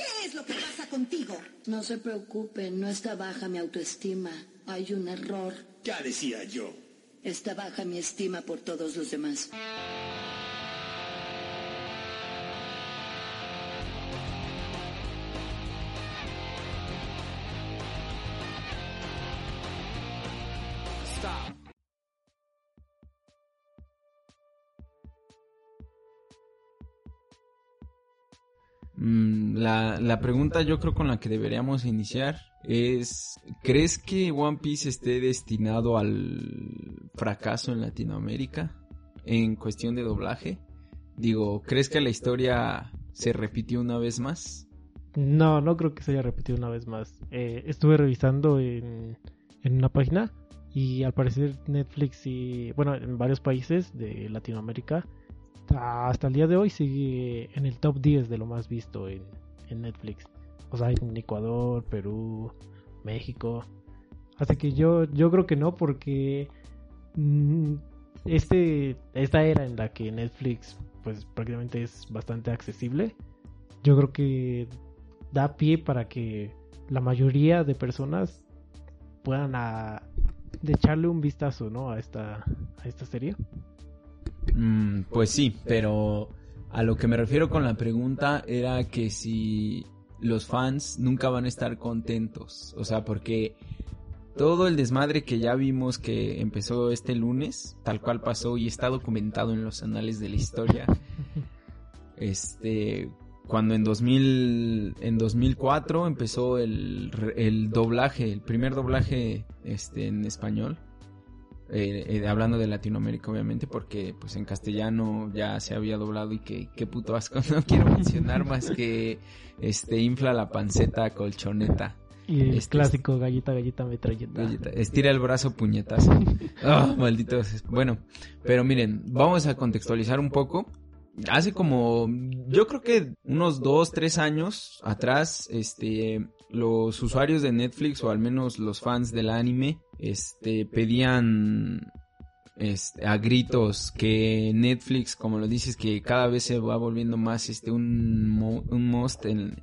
¿Qué es lo que pasa contigo? No se preocupen, no está baja mi autoestima. Hay un error. Ya decía yo. Está baja mi estima por todos los demás. La, la pregunta yo creo con la que deberíamos iniciar es, ¿crees que One Piece esté destinado al fracaso en Latinoamérica en cuestión de doblaje? Digo, ¿crees que la historia se repitió una vez más? No, no creo que se haya repetido una vez más. Eh, estuve revisando en, en una página y al parecer Netflix y, bueno, en varios países de Latinoamérica hasta el día de hoy sigue en el top 10 de lo más visto en, Netflix. O sea, en Ecuador, Perú, México. Así que yo, yo creo que no, porque mm, este, esta era en la que Netflix pues prácticamente es bastante accesible. Yo creo que da pie para que la mayoría de personas puedan a, echarle un vistazo ¿no? a, esta, a esta serie. Mm, pues sí, pero a lo que me refiero con la pregunta era que si los fans nunca van a estar contentos. O sea, porque todo el desmadre que ya vimos que empezó este lunes, tal cual pasó y está documentado en los anales de la historia. Este, cuando en 2000, en 2004 empezó el, el doblaje, el primer doblaje este, en español eh, eh, hablando de Latinoamérica obviamente porque pues en castellano ya se había doblado y que qué puto asco no quiero mencionar más que este infla la panceta colchoneta. Y el este, clásico galleta galleta metralleta. estira el brazo puñetazo. Oh, maldito bueno pero miren vamos a contextualizar un poco. Hace como, yo creo que unos dos, tres años atrás, este, los usuarios de Netflix o al menos los fans del anime, este, pedían este, a gritos que Netflix, como lo dices, que cada vez se va volviendo más este un, un must en,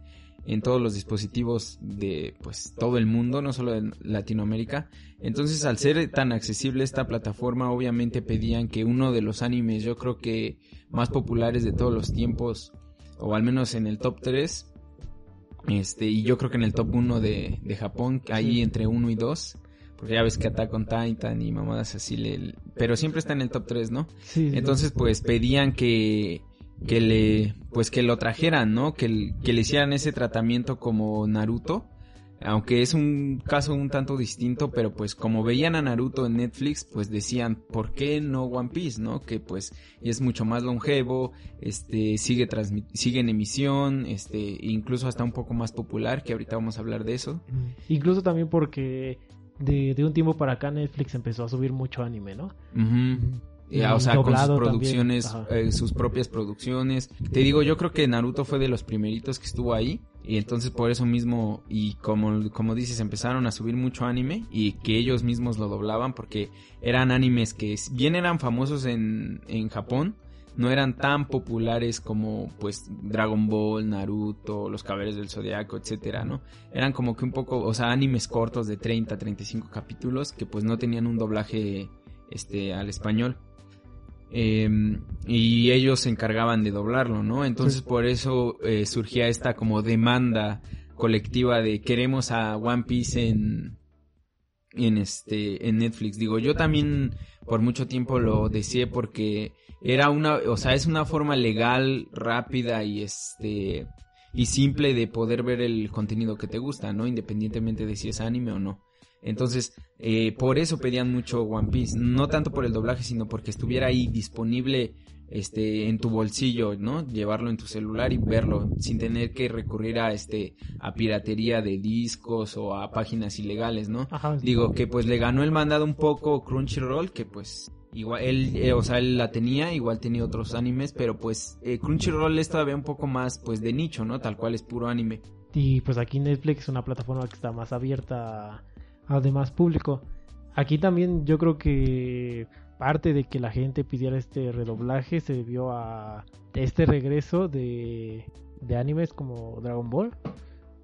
todos los dispositivos de pues todo el mundo, no solo en Latinoamérica. Entonces, al ser tan accesible esta plataforma, obviamente pedían que uno de los animes, yo creo que más populares de todos los tiempos, o al menos en el top 3, este, y yo creo que en el top 1 de, de Japón, ahí entre 1 y 2, porque ya ves que Attack on Titan y mamadas así, le, pero siempre está en el top 3, ¿no? Entonces, pues pedían que que le pues que lo trajeran, ¿no? Que, que le hicieran ese tratamiento como Naruto. Aunque es un caso un tanto distinto, pero pues como veían a Naruto en Netflix, pues decían, ¿por qué no One Piece, no? Que pues es mucho más longevo, este, sigue sigue en emisión, este, incluso hasta un poco más popular, que ahorita vamos a hablar de eso. Incluso también porque de, de un tiempo para acá Netflix empezó a subir mucho anime, ¿no? O sea, con sus producciones, eh, sus propias producciones. Te digo, yo creo que Naruto fue de los primeritos que estuvo ahí. Y entonces por eso mismo, y como, como dices, empezaron a subir mucho anime y que ellos mismos lo doblaban porque eran animes que bien eran famosos en, en Japón, no eran tan populares como pues Dragon Ball, Naruto, Los Caballeros del Zodiaco, etcétera, ¿no? Eran como que un poco, o sea, animes cortos de 30, 35 capítulos que pues no tenían un doblaje este al español. Em, y ellos se encargaban de doblarlo, ¿no? Entonces por eso eh, surgía esta como demanda colectiva de queremos a One Piece en en este en Netflix. Digo, yo también por mucho tiempo lo deseé porque era una, o sea, es una forma legal, rápida y este y simple de poder ver el contenido que te gusta, ¿no? Independientemente de si es anime o no. Entonces, eh, por eso pedían mucho One Piece, no tanto por el doblaje, sino porque estuviera ahí disponible este en tu bolsillo, ¿no? Llevarlo en tu celular y verlo sin tener que recurrir a este a piratería de discos o a páginas ilegales, ¿no? Ajá, Digo que pues le ganó el mandado un poco Crunchyroll, que pues igual él, eh, o sea, él la tenía, igual tenía otros animes, pero pues eh, Crunchyroll es todavía un poco más pues de nicho, ¿no? Tal cual es puro anime. Y pues aquí Netflix es una plataforma que está más abierta a, a demás público. Aquí también yo creo que parte de que la gente pidiera este redoblaje se debió a este regreso de, de animes como Dragon Ball.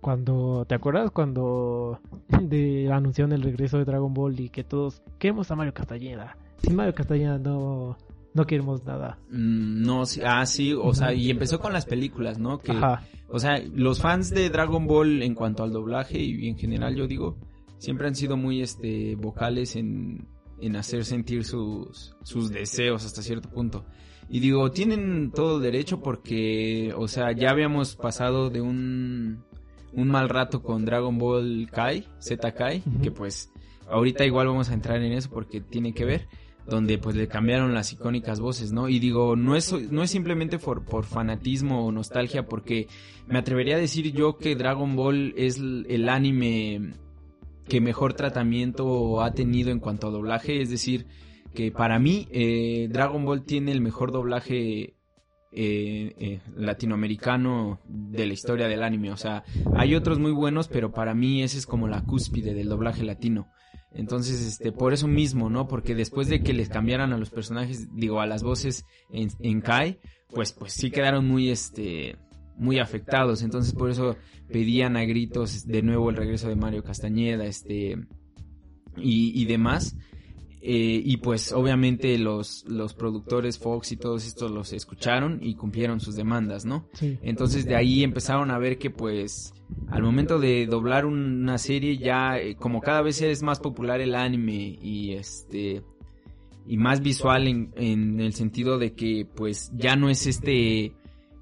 Cuando, ¿te acuerdas? Cuando de, anunciaron el regreso de Dragon Ball y que todos queremos a Mario Castañeda. Sin Mario Castañeda no, no queremos nada. Mm, no, sí, ah, sí, o sea, y empezó con las películas, ¿no? Que, Ajá. o sea, los fans de Dragon Ball en cuanto al doblaje y en general yo digo, siempre han sido muy este vocales en, en hacer sentir sus, sus deseos hasta cierto punto. Y digo, tienen todo derecho porque, o sea, ya habíamos pasado de un, un mal rato con Dragon Ball Kai, Z Kai, que pues ahorita igual vamos a entrar en eso porque tiene que ver, donde pues le cambiaron las icónicas voces, ¿no? Y digo, no es, no es simplemente por, por fanatismo o nostalgia, porque me atrevería a decir yo que Dragon Ball es el anime que mejor tratamiento ha tenido en cuanto a doblaje, es decir, que para mí eh, Dragon Ball tiene el mejor doblaje eh, eh, latinoamericano de la historia del anime, o sea, hay otros muy buenos, pero para mí ese es como la cúspide del doblaje latino. Entonces, este, por eso mismo, ¿no? Porque después de que les cambiaran a los personajes, digo, a las voces en, en Kai, pues, pues sí quedaron muy, este, muy afectados. Entonces, por eso pedían a gritos de nuevo el regreso de Mario Castañeda, este, y, y demás. Eh, y pues obviamente los, los productores Fox y todos estos los escucharon y cumplieron sus demandas, ¿no? Sí. Entonces de ahí empezaron a ver que pues al momento de doblar una serie ya eh, como cada vez es más popular el anime y este y más visual en, en el sentido de que pues ya no es este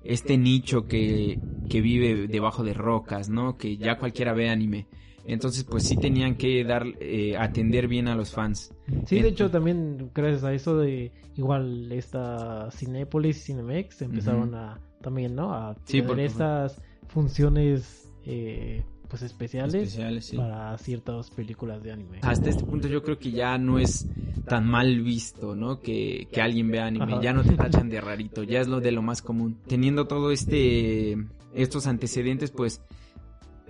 este nicho que, que vive debajo de rocas, ¿no? Que ya cualquiera ve anime. Entonces pues sí tenían que dar eh, atender bien a los fans. Sí, de hecho también gracias a eso de igual esta Cinépolis y Cinemex empezaron a también, ¿no? A tener estas funciones eh, pues especiales, Especiales, sí. para ciertas películas de anime. hasta este punto yo creo que ya no es tan mal visto, ¿no? Que, que alguien vea anime, Ajá. ya no te tachan de rarito, ya es lo de lo más común. Teniendo todo este, estos antecedentes, pues,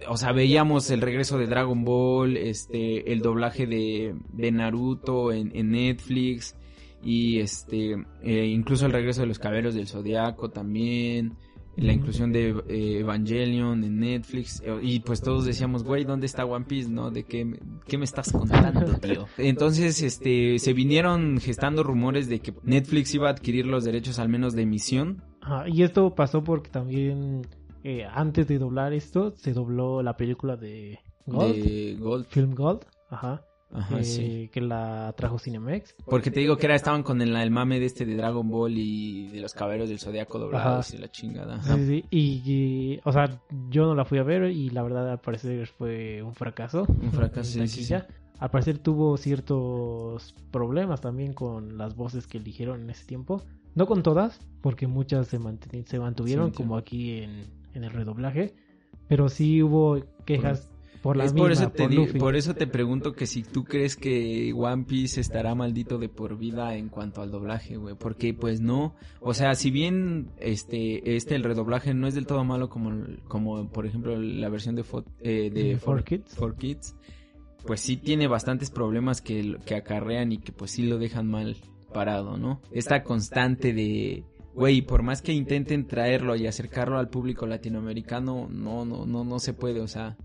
o sea, veíamos el regreso de Dragon Ball, este, el doblaje de, de Naruto en, en Netflix y este, eh, incluso el regreso de los Caballeros del Zodiaco también. La inclusión de eh, Evangelion en Netflix eh, y pues todos decíamos, güey, ¿dónde está One Piece, no? ¿De qué, me- qué me estás contando, tío? Entonces, este, se vinieron gestando rumores de que Netflix iba a adquirir los derechos al menos de emisión. Ajá, y esto pasó porque también eh, antes de doblar esto se dobló la película de Gold, de Gold. Film Gold, ajá, Ajá, eh, sí. que la trajo Cinemex. Porque te digo que era, estaban con el, el mame de este de Dragon Ball y de los caballeros del Zodiaco doblados Ajá. y la chingada. Sí, Ajá. sí, sí. Y, y, o sea, yo no la fui a ver y la verdad al parecer fue un fracaso. Un fracaso, sí, sí, sí. taquilla. Al parecer tuvo ciertos problemas también con las voces que eligieron en ese tiempo. No con todas, porque muchas se, manteni- se mantuvieron, como aquí en, en el redoblaje. Pero sí hubo quejas por la es misma, por eso te por di- por eso te pregunto que si tú crees que One Piece estará maldito de por vida en cuanto al doblaje, güey, porque pues no, o sea, si bien este este el redoblaje no es del todo malo como como por ejemplo la versión de Fo- eh, de For, 4Kids. For Kids, pues sí tiene bastantes problemas que que acarrean y que pues sí lo dejan mal parado, ¿no? Esta constante de Güey, por más que intenten traerlo y acercarlo al público latinoamericano, no, no, no, no se puede, o sea,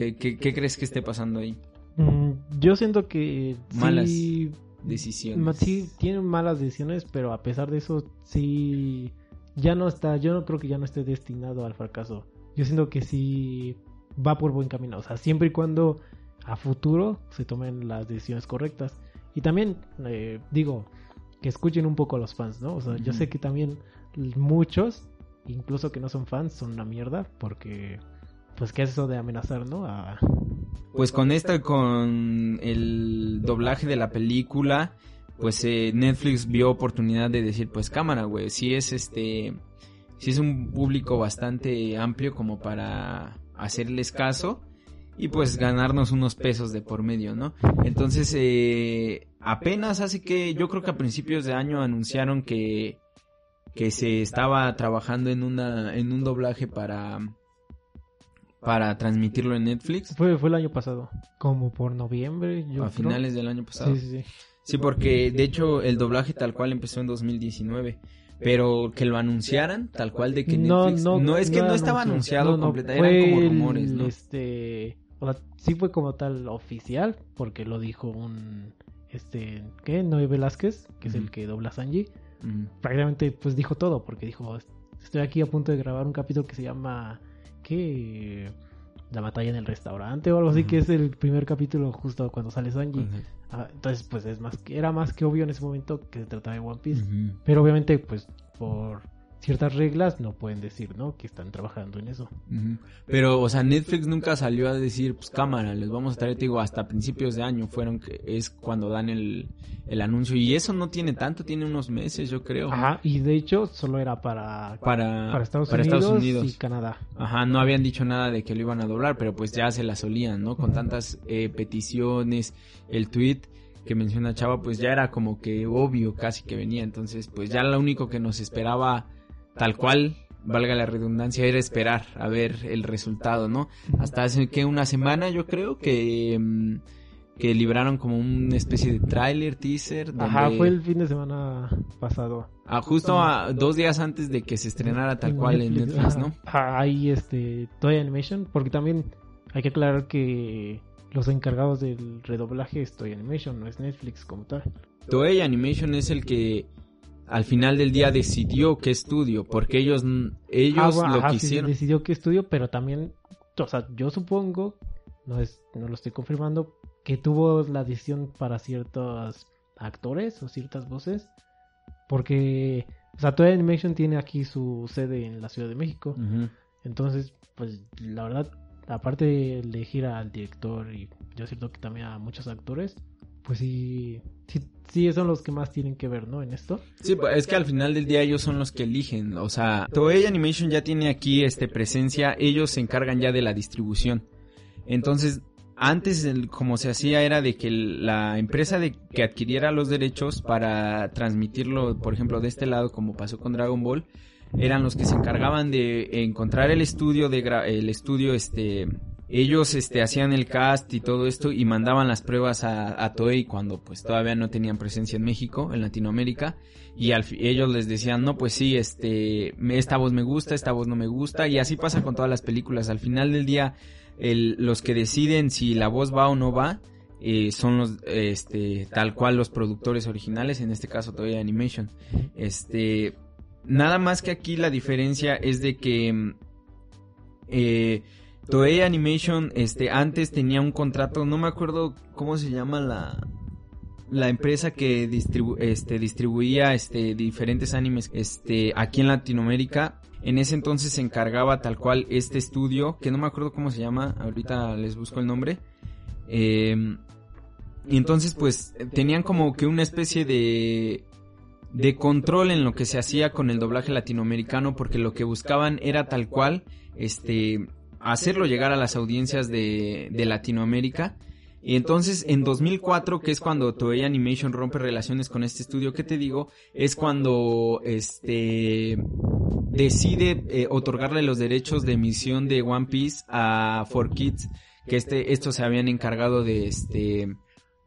¿Qué, qué, qué crees que esté pasando ahí? Mm, yo siento que Malas sí, Decisiones. sí tienen malas decisiones, pero a pesar de eso sí ya no está, yo no creo que ya no esté destinado al fracaso. Yo siento que sí va por buen camino, o sea, siempre y cuando a futuro se tomen las decisiones correctas. Y también eh, digo que escuchen un poco a los fans, ¿no? O sea, yo sé que también muchos, incluso que no son fans, son una mierda porque pues qué es eso de amenazar, ¿no? Pues con esta, con el doblaje de la película, pues eh, Netflix vio oportunidad de decir, pues cámara, güey, si es este, si es un público bastante amplio como para hacerles caso y pues ganarnos unos pesos de por medio, ¿no? Entonces, eh, apenas hace que, yo creo que a principios de año anunciaron que, que se estaba trabajando en una, en un doblaje para, para transmitirlo en Netflix. Fue, fue el año pasado, como por noviembre, yo a creo. finales del año pasado. Sí, sí, sí. Sí, porque de hecho el doblaje tal cual empezó en 2019. Pero que lo anunciaran tal cual de que Netflix... No, es que no, estaba anunció. anunciado No, no, completa, fue eran como rumores, ¿no? Este, o sea, sí fue como tal oficial, porque lo dijo un, este, ¿qué? Noé Velázquez, que es el que dobla Sanji. Mm. Prácticamente, pues dijo todo, porque dijo, estoy aquí a punto de grabar un capítulo que se llama, La batalla en el restaurante o algo así, que es el primer capítulo justo cuando sale Sanji. Ah, entonces, pues es más que, era más que obvio en ese momento que se trataba de One Piece. Pero obviamente, pues por ciertas reglas no pueden decir, ¿no? Que están trabajando en eso. Pero, o sea, Netflix nunca salió a decir, pues cámara, les vamos a traer, te digo, hasta principios de año fueron que es cuando dan el, el anuncio. Y eso no tiene tanto, tiene unos meses, yo creo. Ajá, y de hecho solo era para, Para, para, Estados, para Unidos Estados Unidos. y Canadá. Ajá, no habían dicho nada de que lo iban a doblar, pero pues ya se la solían, ¿no? Con tantas eh, peticiones, el tweet que menciona Chava, pues ya era como que obvio casi que venía. Entonces, pues ya lo único que nos esperaba, tal cual, valga la redundancia, era esperar a ver el resultado, ¿no? Hasta hace que una semana yo creo que, mm, que libraron como una especie de tráiler, teaser. Ajá, fue el fin de semana pasado. ah, justo a, dos días antes de que se estrenara tal cual en Netflix, ¿no? Ahí este, Toy Animation, porque también hay que aclarar que los encargados del redoblaje es Toy Animation, no es Netflix como tal. Toei Animation es el que al final del día decidió qué estudio, porque ellos ellos Ah, bueno, lo ajá, sí, quisieron. decidió qué estudio, pero también, o sea, yo supongo, no es, no lo estoy confirmando, que tuvo la decisión para ciertos actores o ciertas voces, porque, o sea, Toy Animation tiene aquí su sede en la Ciudad de México, entonces, pues, la verdad, aparte de elegir al director y yo siento que también a muchos actores, pues sí, sí, sí son los que más tienen que ver, ¿no? En esto. Sí, pues, es que al final del día ellos son los que eligen, o sea, Toei Animation ya tiene aquí este presencia, ellos se encargan ya de la distribución. Entonces, antes el- como se hacía era de que la empresa de que adquiriera los derechos para transmitirlo, por ejemplo, de este lado como pasó con Dragon Ball, eran los que se encargaban de encontrar el estudio de el estudio este ellos este hacían el cast y todo esto y mandaban las pruebas a, Toei cuando pues todavía no tenían presencia en México, en Latinoamérica y ellos les decían, "No, pues sí, este esta voz me gusta, esta voz no me gusta" y así pasa con todas las películas. Al final del día los que deciden si la voz va o no va eh, son los este tal cual los productores originales, en este caso Toei Animation. Este nada más que aquí la diferencia es de que mm, eh, Toei Animation este antes tenía un contrato, no me acuerdo cómo se llama la la empresa que distribu este distribuía este diferentes animes este aquí en Latinoamérica. En ese entonces se encargaba tal cual este estudio que no me acuerdo cómo se llama ahorita les busco el nombre. Eh, y entonces pues tenían como que una especie de de control en lo que se hacía con el doblaje latinoamericano porque lo que buscaban era tal cual este hacerlo llegar a las audiencias de, Latinoamérica. Y entonces en 2004 que es cuando Toei Animation rompe relaciones con este estudio que te digo es cuando este decide eh, otorgarle los derechos de emisión de One Piece a 4Kids que este estos se habían encargado de este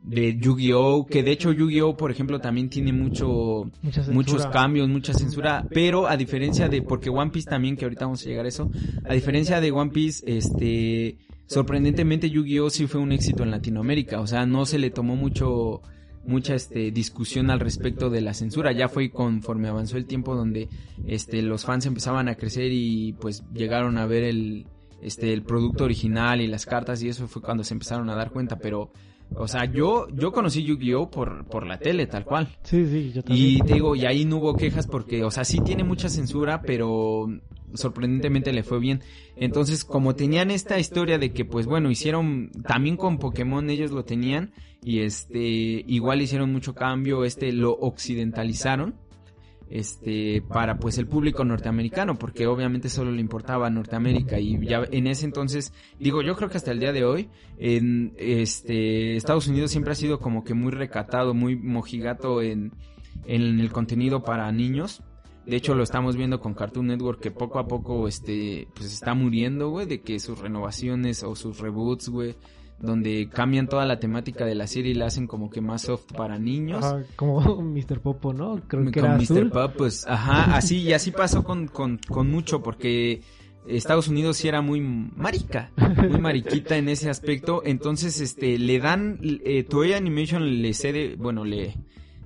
de Yu-Gi-Oh que de hecho Yu-Gi-Oh por ejemplo también tiene mucho muchos cambios, mucha censura, pero a diferencia de, porque One Piece también, que ahorita vamos a llegar a eso, a diferencia de One Piece, este, sorprendentemente Yu-Gi-Oh sí fue un éxito en Latinoamérica, o sea, no se le tomó mucho, mucha, este, discusión al respecto de la censura, ya fue conforme avanzó el tiempo donde, este, los fans empezaban a crecer y pues llegaron a ver el, este, el producto original y las cartas y eso fue cuando se empezaron a dar cuenta, pero O sea, yo, yo conocí Yu-Gi-Oh por, por la tele, tal cual. Sí, sí, yo también. Y te digo, y ahí no hubo quejas porque, o sea, sí tiene mucha censura, pero sorprendentemente le fue bien. Entonces, como tenían esta historia de que, pues bueno, hicieron, también con Pokémon ellos lo tenían, y este, igual hicieron mucho cambio, este, lo occidentalizaron este para pues el público norteamericano porque obviamente solo le importaba Norteamérica y ya en ese entonces digo yo creo que hasta el día de hoy en este Estados Unidos siempre ha sido como que muy recatado muy mojigato en, en el contenido para niños. De hecho lo estamos viendo con Cartoon Network que poco a poco este pues está muriendo güey de que sus renovaciones o sus reboots güey donde cambian toda la temática de la serie y la hacen como que más soft para niños. Ajá, como Mr. Popo, ¿no? Creo que con era Mr. azul. Pop, pues, ajá, así, y así pasó con, con, con mucho, porque Estados Unidos sí era muy marica, muy mariquita en ese aspecto, entonces, este, le dan, eh, Toei Animation le cede, bueno, le,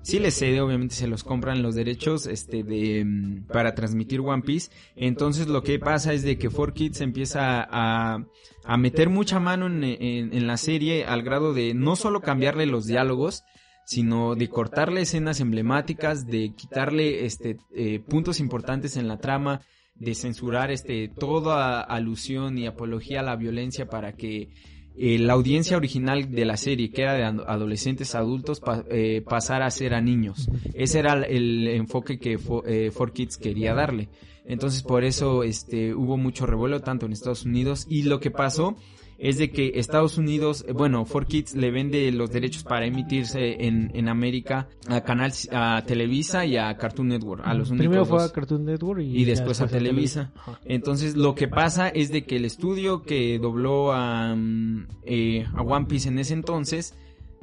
sí le cede, obviamente se los compran los derechos, este, de, mm, para transmitir One Piece, entonces lo que pasa es de que 4Kids empieza a, a meter mucha mano en, en, en la serie al grado de no solo cambiarle los diálogos, sino de cortarle escenas emblemáticas, de quitarle este eh, puntos importantes en la trama, de censurar este toda alusión y apología a la violencia para que eh, la audiencia original de la serie, que era de ad- adolescentes adultos, pa- eh, pasara a ser a niños. Ese era el enfoque que fo- eh, 4Kids quería darle. Entonces por eso este hubo mucho revuelo tanto en Estados Unidos y lo que pasó es de que Estados Unidos, eh, bueno, 4Kids le vende los derechos para emitirse en, en América a canal a Televisa y a Cartoon Network, a los únicos Primero fue a Cartoon Network y, después a Televisa. Entonces lo que pasa es de que el estudio que dobló a, mm, eh, a One Piece en ese entonces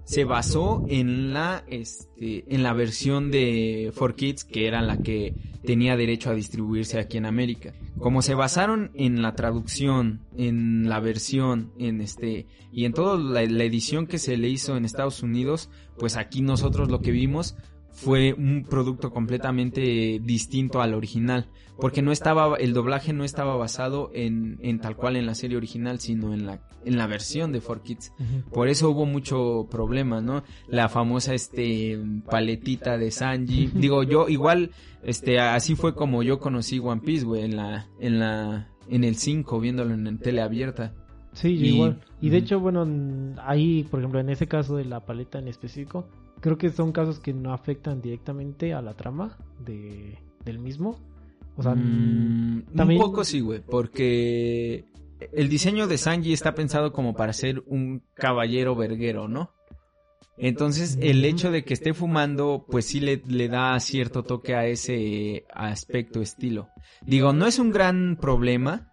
se basó en la este en la versión de 4Kids que era la que tenía derecho a distribuirse aquí en América. Como se basaron en la traducción, en la versión, en este y en toda la, la edición que se le hizo en Estados Unidos, pues aquí nosotros lo que vimos fue un producto completamente distinto al original, porque no estaba el doblaje no estaba basado en, en tal cual en la serie original, sino en la en la versión de 4Kids. Ujú. Por eso hubo mucho problema, ¿no? La famosa este paletita de Sanji. Digo, yo igual este así fue como yo conocí One Piece, güey, en la en la en el 5 viéndolo en, tele abierta. Sí, yo Y- igual. Y de hecho, bueno, ahí, por ejemplo, en ese caso de la paleta en específico, creo que son casos que no afectan directamente a la trama de, del mismo. O sea, Mm, también- un poco sí, güey, porque el diseño de Sanji está pensado como para ser un caballero verguero, ¿no? Entonces, el hecho de que esté fumando, pues sí le, le da cierto toque a ese aspecto, estilo. Digo, no es un gran problema,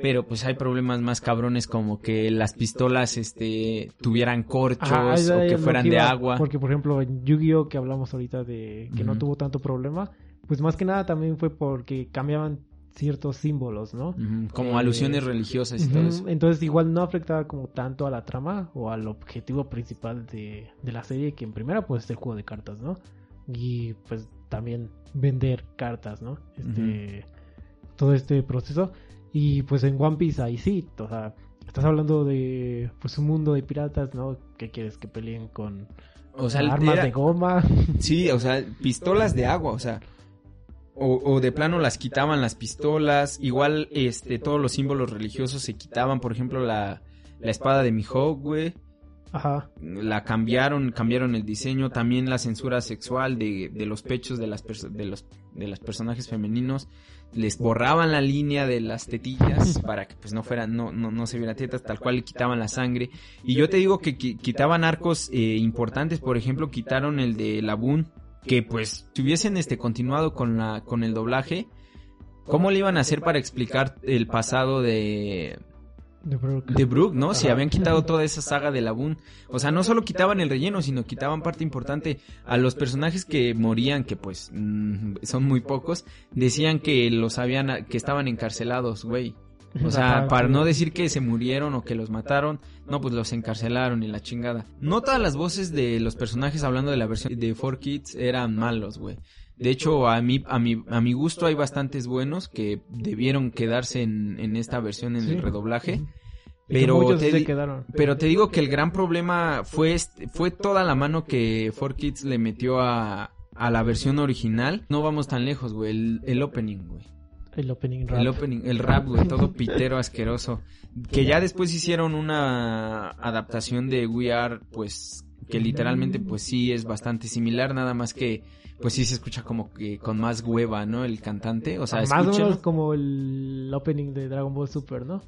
pero pues hay problemas más cabrones como que las pistolas, este, tuvieran corchos Ajá, o que fueran que de agua. Porque, por ejemplo, en Yu-Gi-Oh! que hablamos ahorita de que no tuvo tanto problema, pues más que nada también fue porque cambiaban ciertos símbolos, ¿no? Como Eh, alusiones religiosas y todo eso. Entonces igual no afectaba como tanto a la trama o al objetivo principal de, de la serie que en primera pues es el juego de cartas, ¿no? Y pues también vender cartas, ¿no? Este, Todo este proceso. Y pues en One Piece ahí sí, o sea, estás hablando de pues un mundo de piratas, ¿no? ¿Qué quieres que peleen con O sea, armas era- de goma? Sí, o sea, pistolas de agua, o sea. O, o de plano las quitaban las pistolas. Igual, este, todos los símbolos religiosos se quitaban. Por ejemplo, la, la espada de Mihawk, güey. Ajá. La cambiaron, cambiaron el diseño. También la censura sexual de, de los pechos de las, de los de los personajes femeninos. Les borraban la línea de las tetillas para que pues no fueran, no, no, no se vieran tetas, tal cual le quitaban la sangre. Y yo te digo que qui- quitaban arcos eh, importantes, por ejemplo, quitaron el de Labun, que pues si hubiesen este continuado con la con el doblaje, ¿cómo le iban a hacer para explicar el pasado de De Brook. ¿no? Si habían quitado toda esa saga de Labun. O sea, no solo quitaban el relleno, sino quitaban parte importante a los personajes que morían, que pues mm, son muy pocos, decían que los habían que estaban encarcelados, güey. O sea, para no decir que se murieron o que los mataron, no, pues los encarcelaron y la chingada. No todas las voces de los personajes hablando de la versión de 4Kids eran malos, güey. De hecho, a mí, a mi, a mi gusto hay bastantes buenos que debieron quedarse en, en esta versión en Sí. el redoblaje. Pero te, se di- quedaron. pero te digo que el gran problema fue, este- fue toda la mano que 4Kids le metió a, a la versión original. No vamos tan lejos, güey. El, el opening, güey. El opening rap. El opening, el rap, güey, todo pitero asqueroso. Que ya después hicieron una adaptación de We Are, pues, que literalmente, pues sí es bastante similar, nada más que, pues sí se escucha como que con más hueva, ¿no? El cantante, o sea, Más o menos como el opening de Dragon Ball Super, ¿no?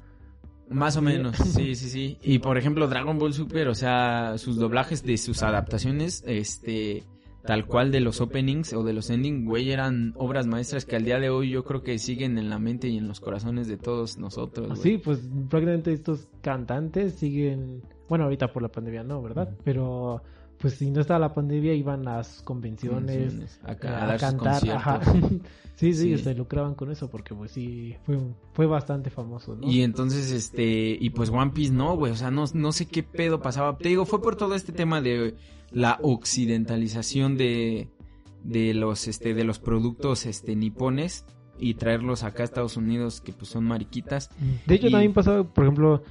Más o menos, sí, sí, sí. Y por ejemplo, Dragon Ball Super, o sea, sus doblajes de sus adaptaciones, este, tal cual de los openings o de los endings, güey, eran obras maestras que al día de hoy yo creo que siguen en la mente y en los corazones de todos nosotros. güey. Así, pues prácticamente estos cantantes siguen, bueno, ahorita por la pandemia no, ¿verdad? Pero pues si no estaba la pandemia iban a las convenciones Convenciones, a, sus cantar, ajá. sí, sí, Sí. se lucraban con eso porque pues sí fue fue bastante famoso, ¿no? Y entonces, este, y pues One Piece no, güey, o sea, no, no sé qué pedo pasaba. Te digo, fue por todo este tema de la occidentalización de, de los, este, de los productos, este, nipones y traerlos acá a Estados Unidos, que pues son mariquitas. De hecho y- también pasaba, por ejemplo,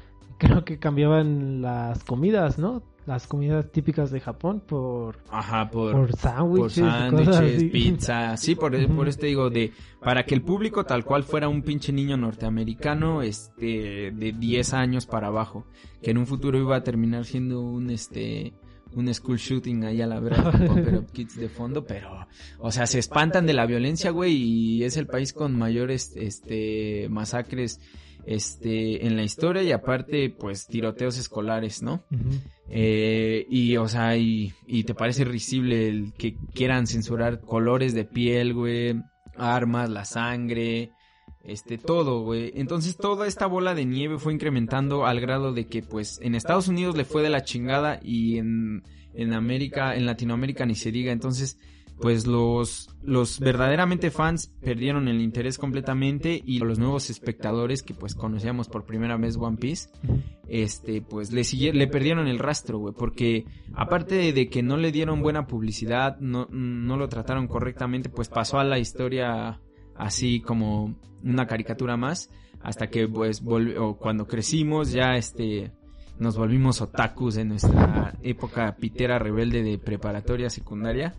creo que cambiaban las comidas, ¿no? Las comidas típicas de Japón por Ajá, por, por sándwiches, pizza, sí, por, por esto digo, de, para que el público tal cual fuera un pinche niño norteamericano, este, de 10 años para abajo, que en un futuro iba a terminar siendo un, este, un school shooting ahí a la verdad, con Up Kids de fondo, pero, o sea, se espantan de la violencia, güey, y es el país con mayores, este, masacres, este, en la historia y aparte, pues, tiroteos escolares, ¿no? Eh, y, o sea, y, y te parece risible el que quieran censurar colores de piel, güey, armas, la sangre, este, todo, güey. Entonces toda esta bola de nieve fue incrementando al grado de que, pues, en Estados Unidos le fue de la chingada y en, en América, en Latinoamérica ni se diga. Entonces, pues los, los verdaderamente fans perdieron el interés completamente y los nuevos espectadores que pues conocíamos por primera vez One Piece, este, pues le siguieron, le perdieron el rastro, güey, porque aparte de, que no le dieron buena publicidad, no, no lo trataron correctamente, pues pasó a la historia así como una caricatura más, hasta que pues o cuando crecimos ya este nos volvimos otakus en nuestra época pitera rebelde de preparatoria secundaria,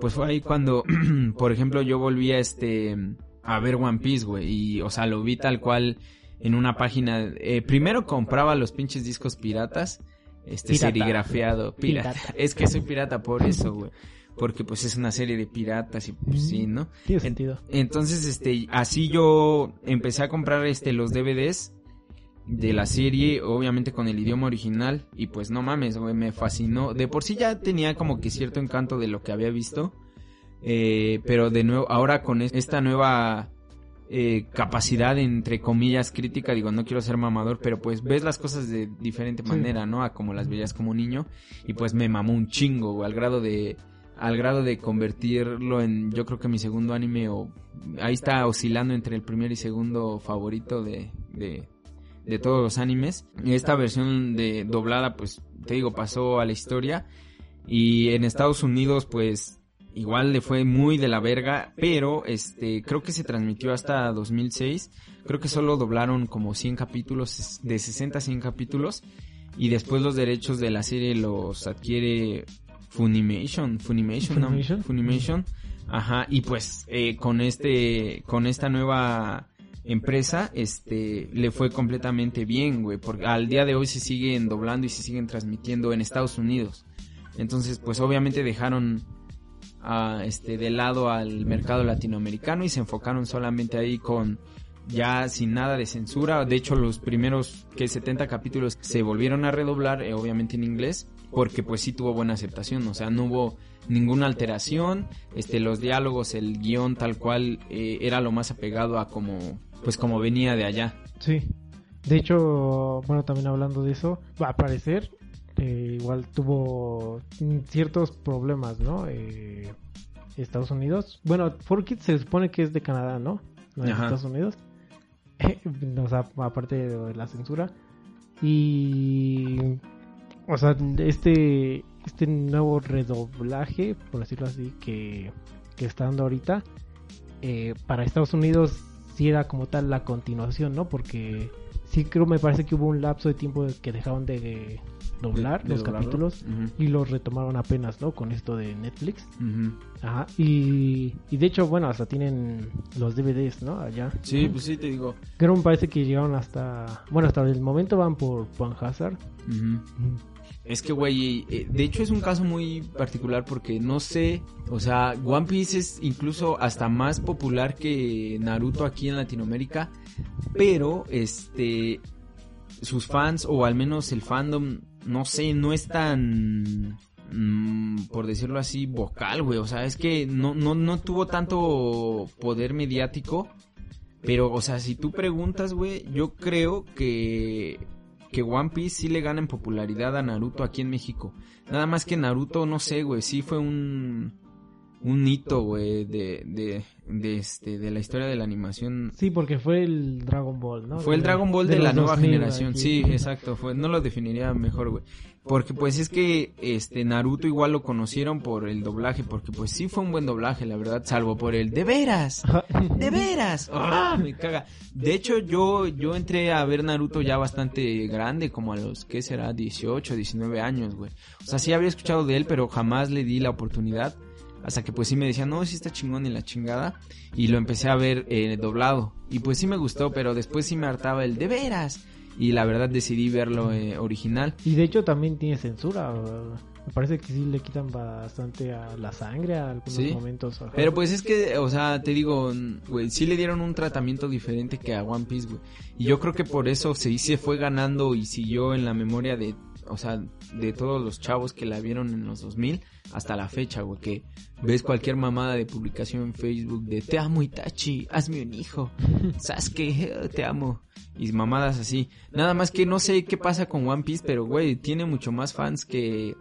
pues fue ahí cuando, por ejemplo, yo volví a este a ver One Piece, güey, y o sea, lo vi tal cual en una página, eh, primero compraba los pinches discos piratas, este Pirata. serigrafiado, pirata. Pirata. Es que soy pirata por eso, güey. Porque pues es una serie de piratas y pues sí, ¿no? Tiene En- sentido. Entonces, este, así yo empecé a comprar este los DVDs de la serie, obviamente con el idioma original y pues no mames, güey, me fascinó. De por sí ya tenía como que cierto encanto de lo que había visto, eh, pero de nuevo, ahora con es- esta nueva eh, capacidad entre comillas crítica, digo, no quiero ser mamador, pero pues ves las cosas de diferente manera, ¿no? A como las veías como niño y pues me mamó un chingo, güey, al grado de al grado de convertirlo en yo creo que mi segundo anime o ahí está oscilando entre el primer y segundo favorito de, de, de todos los animes. Esta versión de doblada pues te digo pasó a la historia y en Estados Unidos pues igual le fue muy de la verga, pero este creo que se transmitió hasta 2006. Creo que solo doblaron como 100 capítulos de 60 a 100 capítulos y después los derechos de la serie los adquiere Funimation, Funimation, ¿no? Funimation. Funimation. Ajá, y pues eh, con este con esta nueva empresa este le fue completamente bien, güey, porque al día de hoy se siguen doblando y se siguen transmitiendo en Estados Unidos. Entonces, pues obviamente dejaron a, este de lado al mercado latinoamericano y se enfocaron solamente ahí con ya sin nada de censura. De hecho, los primeros que 70 capítulos se volvieron a redoblar, eh, obviamente en inglés, porque pues sí tuvo buena aceptación, o sea, no hubo ninguna alteración, este los diálogos, el guion tal cual eh, era lo más apegado a como pues como venía de allá. Sí. De hecho, bueno, también hablando de eso, va a parecer, eh, igual tuvo ciertos problemas, ¿no? Eh, Estados Unidos. Bueno, 4Kids se supone que es de Canadá, ¿no? No es de. Estados Unidos. o sea, aparte de la censura. Y. O sea, este, este nuevo redoblaje, por decirlo así, que, que está dando ahorita, eh, para Estados Unidos sí era como tal la continuación, ¿no? Porque sí creo, me parece que hubo un lapso de tiempo que dejaron de doblar De- de los doblarlo. capítulos y los retomaron apenas, ¿no? Con esto de Netflix. Ajá, y, y de hecho, bueno, hasta tienen los DVDs, ¿no? Allá. Sí, pues sí, te digo. Creo me parece que llegaron hasta, bueno, hasta el momento van por Juan Hazard. Es que, güey, eh, de hecho es un caso muy particular porque no sé, o sea, One Piece es incluso hasta más popular que Naruto aquí en Latinoamérica, pero este sus fans o al menos el fandom, no sé, no es tan mm, por decirlo así vocal, güey, o sea, es que no no no tuvo tanto poder mediático, pero o sea, si tú preguntas, güey, yo creo que que One Piece sí le gana en popularidad a Naruto aquí en México. Nada más que Naruto, no sé, güey, sí fue un un hito, güey, de, de, de, este, de la historia de la animación. Sí, porque fue el Dragon Ball, ¿no? Fue el Dragon Ball de, la nueva 2000 generación, aquí. sí, exacto, fue, no lo definiría mejor, güey. Porque pues es que este Naruto igual lo conocieron por el doblaje, porque pues sí fue un buen doblaje, la verdad, salvo por el de veras. De veras. ¡Ah! Me caga. De hecho, yo, yo entré a ver Naruto ya bastante grande, como a los, ¿qué será? 18, 19 años, güey. O sea, sí había escuchado de él, pero jamás le di la oportunidad. Hasta que pues sí me decían, no, sí está chingón y la chingada. Y lo empecé a ver eh, doblado. Y pues sí me gustó, pero después sí me hartaba el de veras. Y la verdad decidí verlo eh, original. Y de hecho también tiene censura. Me parece que sí le quitan bastante a la sangre a algunos Sí. momentos. ajá. Pero pues es que, o sea, te digo, güey, sí le dieron un tratamiento diferente que a One Piece, güey. Y yo creo que por eso se, se fue ganando y siguió en la memoria de, o sea, de todos los chavos que la vieron en los 2000 hasta la fecha, güey. Que ves cualquier mamada de publicación en Facebook de te amo Itachi, hazme un hijo. Sasuke, te amo. Y mamadas así. Nada más que no sé qué pasa con One Piece, pero, güey, tiene mucho más fans que,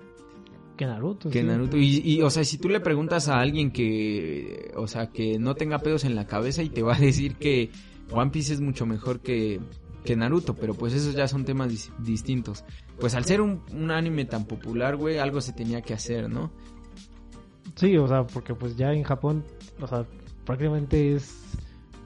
que Naruto. que sí. Naruto. Y, y, o sea, si tú le preguntas a alguien que, o sea, que no tenga pedos en la cabeza y te va a decir que One Piece es mucho mejor que, que Naruto, pero pues esos ya son temas dis- distintos. Pues al ser un, un anime tan popular, güey, algo se tenía que hacer, ¿no? Sí, o sea, porque pues ya en Japón, o sea, prácticamente es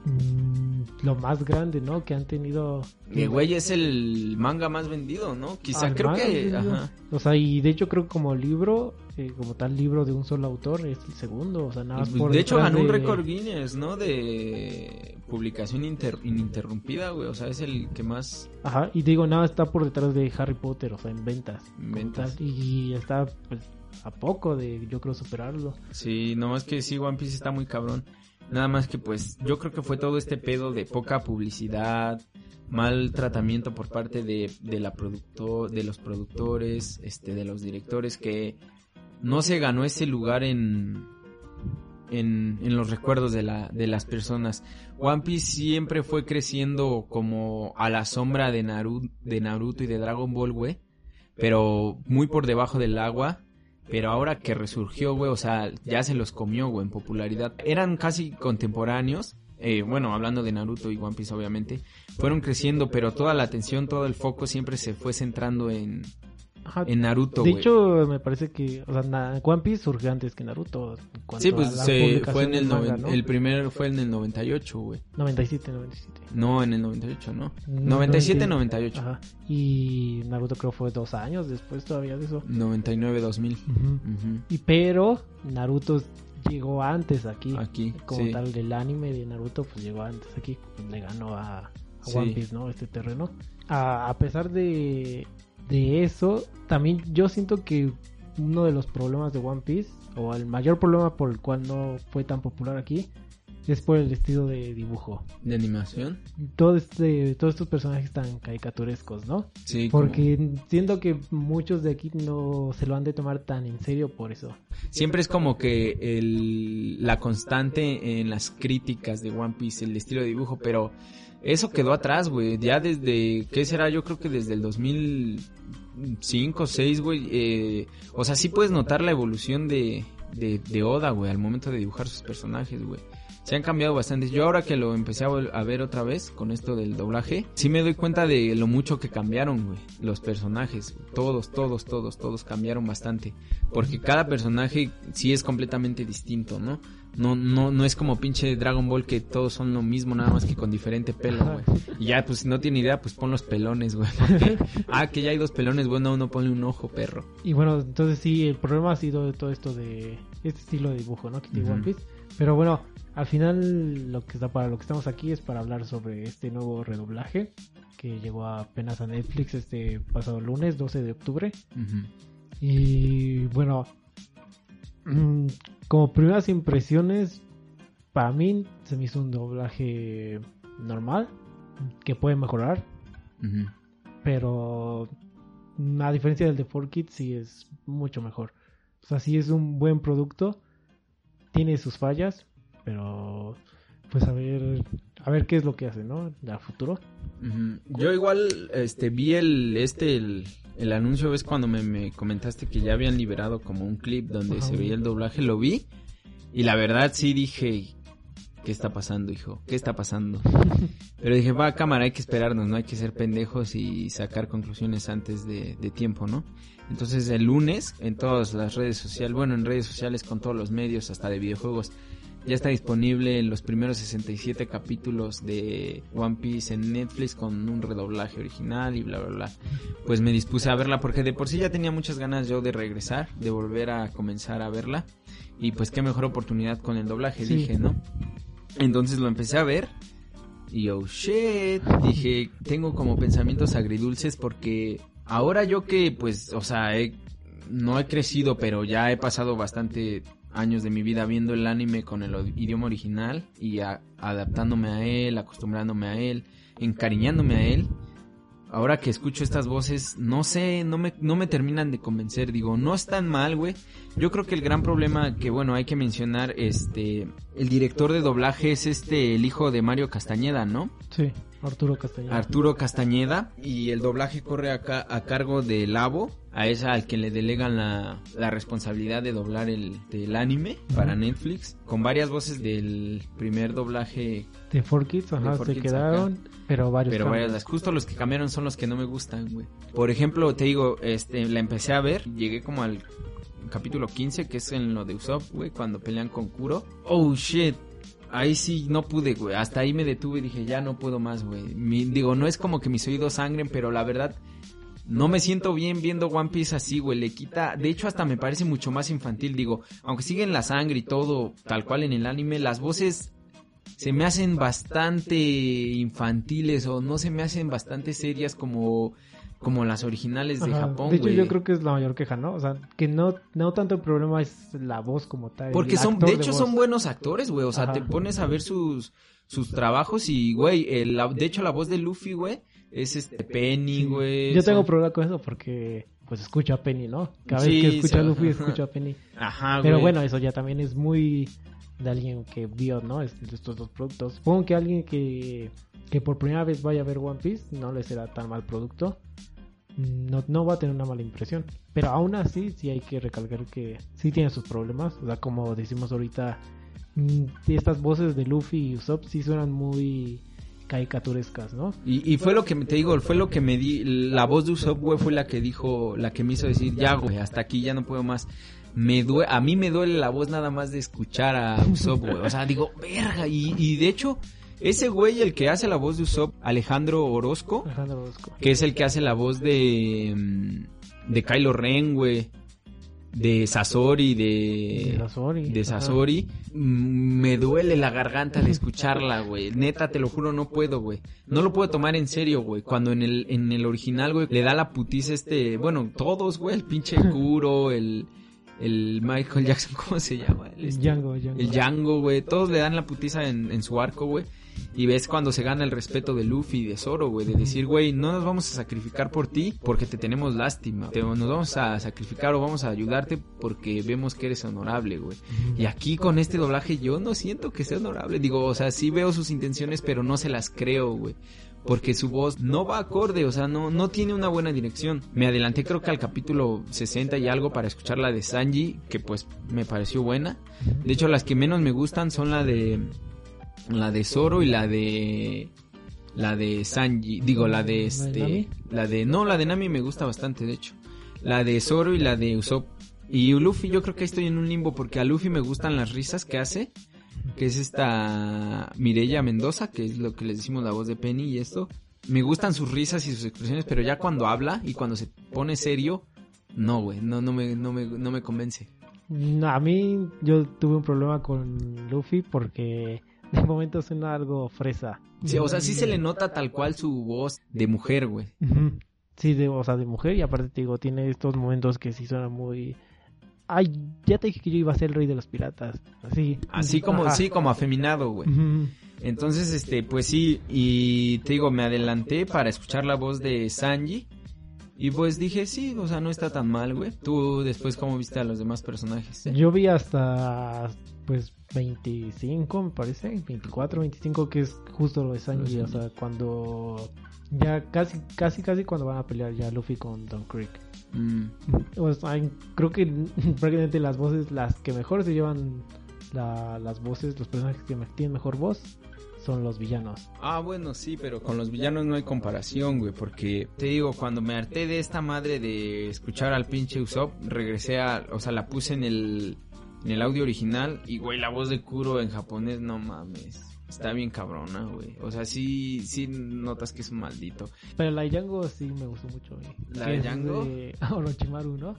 mm, lo más grande, ¿no? Que han tenido. Que, güey, es el manga más vendido, ¿no? Quizá, Ah, creo que, ajá. O sea, y de hecho creo que como libro, eh, como tal libro de un solo autor, es el segundo. O sea, nada más por De hecho, ganó un récord Guinness, ¿no? De publicación inter- ininterrumpida, güey. O sea, es el que más Ajá, y digo, nada está por detrás de Harry Potter, o sea, en ventas. ventas. tal, Y está pues, a poco de, yo creo, superarlo. Sí, nomás que sí, One Piece está muy cabrón. Nada más que pues yo creo que fue todo este pedo de poca publicidad, mal tratamiento por parte de, de la producto, de los productores, este, de los directores que no se ganó ese lugar en, en, los recuerdos de, la, de las personas. One Piece siempre fue creciendo como a la sombra de Naruto, de Naruto y de Dragon Ball, güey. Pero muy por debajo del agua. Pero ahora que resurgió, güey, o sea, ya se los comió, güey, en popularidad. Eran casi contemporáneos. eh, bueno, hablando de Naruto y One Piece, obviamente. Fueron creciendo, pero toda la atención, todo el foco siempre se fue centrando en, Ajá. en Naruto, de hecho, me parece que, o sea, One Piece surgió antes que Naruto. en Sí, pues se, fue en el, manga, ¿no? el primer fue en el 98, güey. 97, 97. No, en el 98, ¿no? Mm, 97, 90. 98. Ajá. Y Naruto creo fue dos años después todavía de eso. 99, 2000. Ujú. Ujú. Y pero Naruto llegó antes aquí. Aquí, Como sí. tal, del anime de Naruto, pues llegó antes aquí. Le ganó a, a Sí. One Piece, ¿no? Este terreno. A, a pesar de, de eso, también yo siento que uno de los problemas de One Piece, o el mayor problema por el cual no fue tan popular aquí, es por el estilo de dibujo. ¿De animación? Todo este, todos estos personajes tan caricaturescos, ¿no? Sí. como- Porque siento que muchos de aquí no se lo han de tomar tan en serio por eso. Siempre es como que el, la constante en las críticas de One Piece, el estilo de dibujo, pero eso quedó atrás, güey. Ya desde, ¿qué será? Yo creo que desde el 2005, 6, güey. eh, o sea, sí puedes notar la evolución de, de, de Oda, güey, al momento de dibujar sus personajes, güey. se han cambiado bastante. Yo ahora que lo empecé a, ver otra vez con esto del doblaje, sí me doy cuenta de lo mucho que cambiaron, güey. Los personajes, todos, todos, todos, todos cambiaron bastante. Porque cada personaje sí es completamente distinto, ¿no? No, no, no es como pinche Dragon Ball que todos son lo mismo, nada más que con diferente pelo, güey. Y ya, pues si no tiene idea, pues pon los pelones, güey. ah, que ya hay dos pelones, bueno, uno ponle un ojo, perro. Y bueno, entonces sí, el problema ha sido de todo esto de este estilo de dibujo, ¿no? Que tiene. One Piece. Pero bueno, al final lo que está para lo que estamos aquí es para hablar sobre este nuevo redoblaje que llegó apenas a Netflix este pasado lunes, 12 de octubre. Y bueno, mm, como primeras impresiones, para mí se me hizo un doblaje normal, que puede mejorar, pero a diferencia del de 4Kids sí es mucho mejor. O sea, sí es un buen producto, tiene sus fallas, pero pues a ver, a ver qué es lo que hace, ¿no? A futuro. Yo igual este vi el este el, el anuncio ves cuando me, me comentaste que ya habían liberado como un clip donde se veía el doblaje, lo vi y la verdad sí dije ¿qué está pasando, hijo? ¿Qué está pasando? Pero dije, va, cámara, hay que esperarnos, no hay que ser pendejos y sacar conclusiones antes de, de tiempo, ¿no? Entonces el lunes en todas las redes sociales, bueno, en redes sociales con todos los medios, hasta de videojuegos, ya está disponible los primeros 67 capítulos de One Piece en Netflix con un redoblaje original y bla, bla, bla. Pues me dispuse a verla porque de por sí ya tenía muchas ganas yo de regresar, de volver a comenzar a verla. Y pues qué mejor oportunidad con el doblaje, Sí. dije, ¿no? Entonces lo empecé a ver y oh shit, dije, tengo como pensamientos agridulces porque ahora yo que pues, o sea, he- no he crecido, pero ya he pasado bastante años de mi vida viendo el anime con el idioma original y adaptándome a él, acostumbrándome a él, encariñándome a él. Ahora que escucho estas voces, no sé, no me, no me terminan de convencer. Digo, no es tan mal, güey. Yo creo que el gran problema que, bueno, hay que mencionar, este, el director de doblaje es este, el hijo de Mario Castañeda, ¿no? Sí, Arturo Castañeda. Arturo Castañeda y el doblaje corre acá a cargo de Labo, a esa al que le delegan la, la responsabilidad de doblar el del anime para. Netflix, con varias voces del primer doblaje, De 4Kids, ajá, De se 4Kids quedaron, pero varios pero cambios. varias justo los que cambiaron son los que no me gustan, güey. Por ejemplo, te digo, este la empecé a ver, llegué como al capítulo 15, que es en lo de Usopp, güey, cuando pelean con Kuro. Oh shit. Ahí sí no pude, güey. Hasta ahí me detuve y dije, ya no puedo más, güey. Digo, no es como que mis oídos sangren, pero la verdad, no me siento bien viendo One Piece así, güey. Le quita. De hecho, hasta me parece mucho más infantil. Digo, aunque siguen la sangre y todo, tal cual en el anime, las voces se me hacen bastante infantiles o no se me hacen bastante serias como, como las originales de Ajá, Japón, De hecho, yo creo que es la mayor queja, ¿no? O sea, que no, no tanto el problema es la voz como tal. Porque son, de hecho son buenos actores, güey. O sea, Ajá. te pones a ver sus, sus trabajos y, güey, el- la- de hecho la voz de Luffy, güey, es este Penny, Sí. güey. Yo tengo problema con eso porque, pues, escucha a Penny, ¿no? Cada Sí, vez que escucha a Luffy, escucha a Penny. Ajá, Pero güey. bueno, eso ya también es muy de alguien que vio, ¿no? Es- Estos dos productos. Supongo que alguien que, que por primera vez vaya a ver One Piece no le será tan mal producto. No, no va a tener una mala impresión. Pero aún así, sí hay que recalcar que sí tiene sus problemas. O sea, como decimos ahorita, mm, estas voces de Luffy y Usopp sí suenan muy caricaturescas, ¿no? Y, y fue lo que te digo, fue lo que me di, la voz de Usopp, güey, fue la que dijo, la que me hizo decir, ya, güey, hasta aquí ya no puedo más. Me due a mí me duele la voz nada más de escuchar a Usopp, güey. O sea, digo, verga, y, y de hecho, ese güey, el que hace la voz de Usopp, Alejandro Orozco, Alejandro Orozco. que es el que hace la voz de, mm, de Kylo Ren, güey, de Sasori, de... De Sasori. de Ajá. Sasori, mm, me duele la garganta de escucharla, güey. Neta, te lo juro, no puedo, güey. No lo puedo tomar en serio, güey. Cuando en el, en el original, güey, le da la putiza este, bueno, todos, güey, el pinche Kuro, el, el Michael Jackson, ¿cómo se llama? El, este, Django, Django. el Django, güey. Todos le dan la putiza en, en su arco, güey. Y ves cuando se gana el respeto de Luffy y de Zoro, güey. De decir, güey, no nos vamos a sacrificar por ti porque te tenemos lástima. Te- nos vamos a sacrificar o vamos a ayudarte porque vemos que eres honorable, güey. Y aquí con este doblaje yo no siento que sea honorable. Digo, o sea, sí veo sus intenciones, pero no se las creo, güey. Porque su voz no va acorde, o sea, no, no tiene una buena dirección. Me adelanté creo que al capítulo 60 y algo para escuchar la de Sanji, que pues me pareció buena. De hecho, las que menos me gustan son la de La de Zoro y la de la de Sanji, digo la de ¿La de este, la de no, la de Nami me gusta bastante de hecho. La de Zoro y la de Usopp. Y Luffy yo creo que ahí estoy en un limbo porque a Luffy me gustan las risas que hace, que es esta Mireya Mendoza, que es lo que les decimos la voz de Penny y esto. Me gustan sus risas y sus expresiones, pero ya cuando habla y cuando se pone serio, no, güey, no, no me, no me, no me convence. No, a mí yo tuve un problema con Luffy porque de momento suena algo fresa. Sí, o sea, sí se le nota tal cual su voz de mujer, güey. Sí, de, o sea, de mujer y aparte te digo, tiene estos momentos que sí suenan muy... Ay, ya te dije que yo iba a ser el rey de los piratas. Así. Así como, Ajá. sí, como afeminado, güey. Entonces, este, pues sí, y te digo, me adelanté para escuchar la voz de Sanji. Y pues dije, sí, o sea, no está tan mal, güey. Tú después, ¿cómo viste a los demás personajes? eh? Yo vi hasta, pues, 25, me parece, 24, 25, que es justo lo de Sanji, o sea, cuando... Ya casi, casi, casi cuando van a pelear ya Luffy con Don Creek. Mm, O sea, creo que prácticamente las voces, las que mejor se llevan la- las voces, los personajes que tienen mejor voz, son los villanos. Ah, bueno, sí, pero con los villanos no hay comparación, güey, porque te digo, cuando me harté de esta madre de escuchar al pinche Usopp, regresé a, o sea, la puse en el, en el audio original y, güey, la voz de Kuro en japonés, no mames, está bien cabrona, güey, o sea, sí, sí notas que es un maldito. Pero la de Django sí me gustó mucho. güey. ¿La de Django? de Orochimaru, ¿no?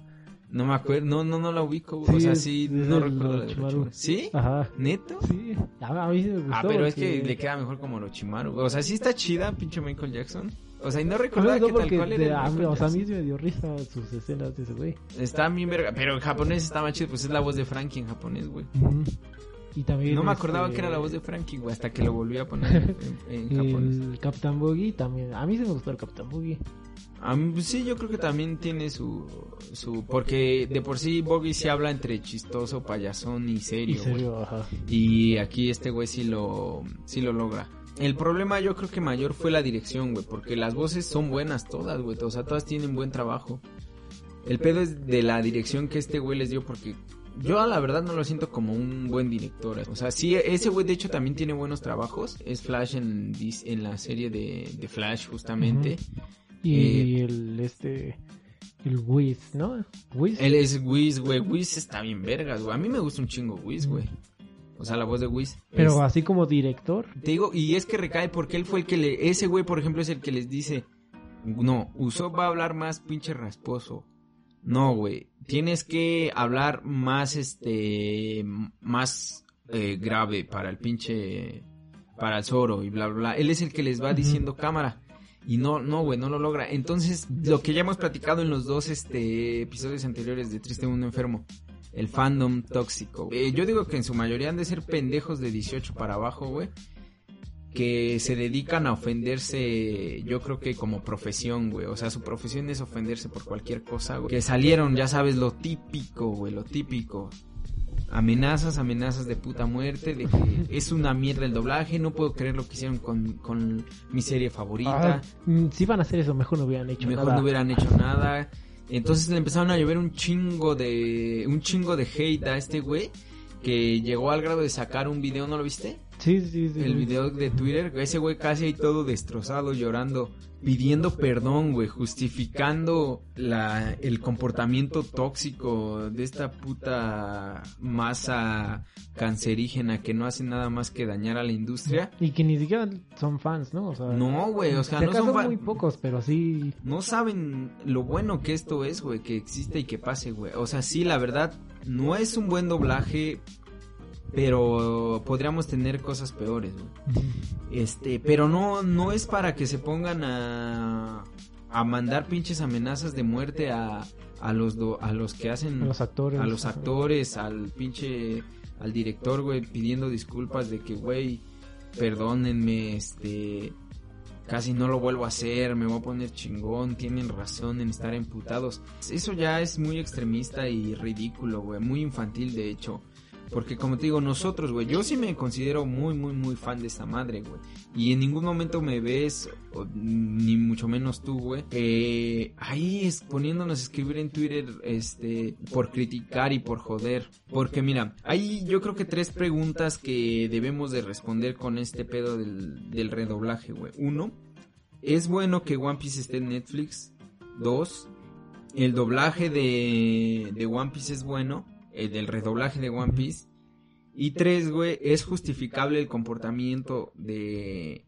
No me acuerdo, no, no, no la ubico, güey, o Sí, sea, sí, no recuerdo la de Orochimaru. ¿Sí? Ajá. ¿Neto? Sí, a, mí sí me gustó. Ah, pero es que le queda mejor como Orochimaru, o sea, sí está chida, pinche Michael Jackson. O sea, y no recordaba gustó que tal cual era a o sea, a mí sí me dio risa sus escenas de ese güey. Está bien verga, pero en japonés está más chido, pues es la voz de Frankie en japonés, güey. Y también No me este, acordaba que era la voz de Frankie, güey, hasta que lo volví a poner en, en japonés. El Captain Boogie también. A mí sí me gustó el Captain Boogie. A mí, pues, sí, yo creo que también tiene su, su, porque de por sí Boggy se habla entre chistoso, payasón y Y serio, güey. serio, ajá. Y aquí este güey sí lo, sí lo logra. El problema yo creo que mayor fue la dirección, güey, porque las voces son buenas todas, güey, o sea, todas tienen buen trabajo. El pedo es de la dirección que este güey les dio porque yo la verdad no lo siento como un buen director. O sea, sí, ese güey de hecho también tiene buenos trabajos. Es Flash en, en la serie de, de Flash justamente. Y el este. El Wiz, ¿no? Wiz. Él es Wiz, güey. Wiz está bien vergas, güey. A mí me gusta un chingo Wiz, güey. O sea, la voz de Wiz. Pero Es- así como director. Te digo, y es que recae porque él fue el que le... Ese güey, por ejemplo, es el que les dice... No, Usopp va a hablar más pinche rasposo. No, güey. Tienes que hablar más, este... Más eh, grave para el pinche... Para el Zoro y bla, bla, bla. Él es el que les va diciendo cámara. Y no, no, güey, no lo logra. Entonces, lo que ya hemos platicado en los dos este, episodios anteriores de Triste Mundo Enfermo. El fandom tóxico. Eh, yo digo que en su mayoría han de ser pendejos de 18 para abajo, güey. Que se dedican a ofenderse, yo creo que como profesión, güey. O sea, su profesión es ofenderse por cualquier cosa, güey. Que salieron, ya sabes, lo típico, güey, lo típico. Amenazas, amenazas de puta muerte, de que es una mierda el doblaje, no puedo creer lo que hicieron con, con mi serie favorita. Ah, mm, si van a hacer eso, mejor no hubieran hecho Mejor nada. no hubieran hecho nada. Entonces le empezaron a llover un chingo de un chingo de hate a este güey que llegó al grado de sacar un video, ¿no lo viste? Sí, sí, sí. El video de Twitter, ese güey casi ahí todo destrozado, llorando, pidiendo perdón, güey, justificando la, el comportamiento tóxico de esta puta masa cancerígena que no hace nada más que dañar a la industria. Y que ni siquiera son fans, ¿no? O sea, No, güey, o sea, no son son fa- muy pocos, pero sí. no saben lo bueno que esto es, güey, que existe y que pase, güey. O sea, sí, la verdad, no es un buen doblaje, pero podríamos tener cosas peores. Este, pero no, no es para que se pongan a, a mandar pinches amenazas de muerte a, a los do- a los que hacen A los actores. a los actores, al pinche, al director, güey, pidiendo disculpas de que, güey, perdónenme, este, casi no lo vuelvo a hacer, me voy a poner chingón, tienen razón en estar emputados. Eso ya es muy extremista y ridículo, güey, muy infantil de hecho. Porque como te digo, nosotros, güey, yo sí me considero muy, muy, muy fan de esta madre, güey. Y en ningún momento me ves, ni mucho menos tú, güey, eh, ahí es poniéndonos a escribir en Twitter, este, por criticar y por joder. Porque mira, hay yo creo que tres preguntas que debemos de responder con este pedo del, del redoblaje, güey. Uno, ¿es bueno que One Piece esté en Netflix? Dos, el doblaje de, de One Piece es bueno, el del redoblaje de One Piece. Y tres, güey, es justificable el comportamiento de,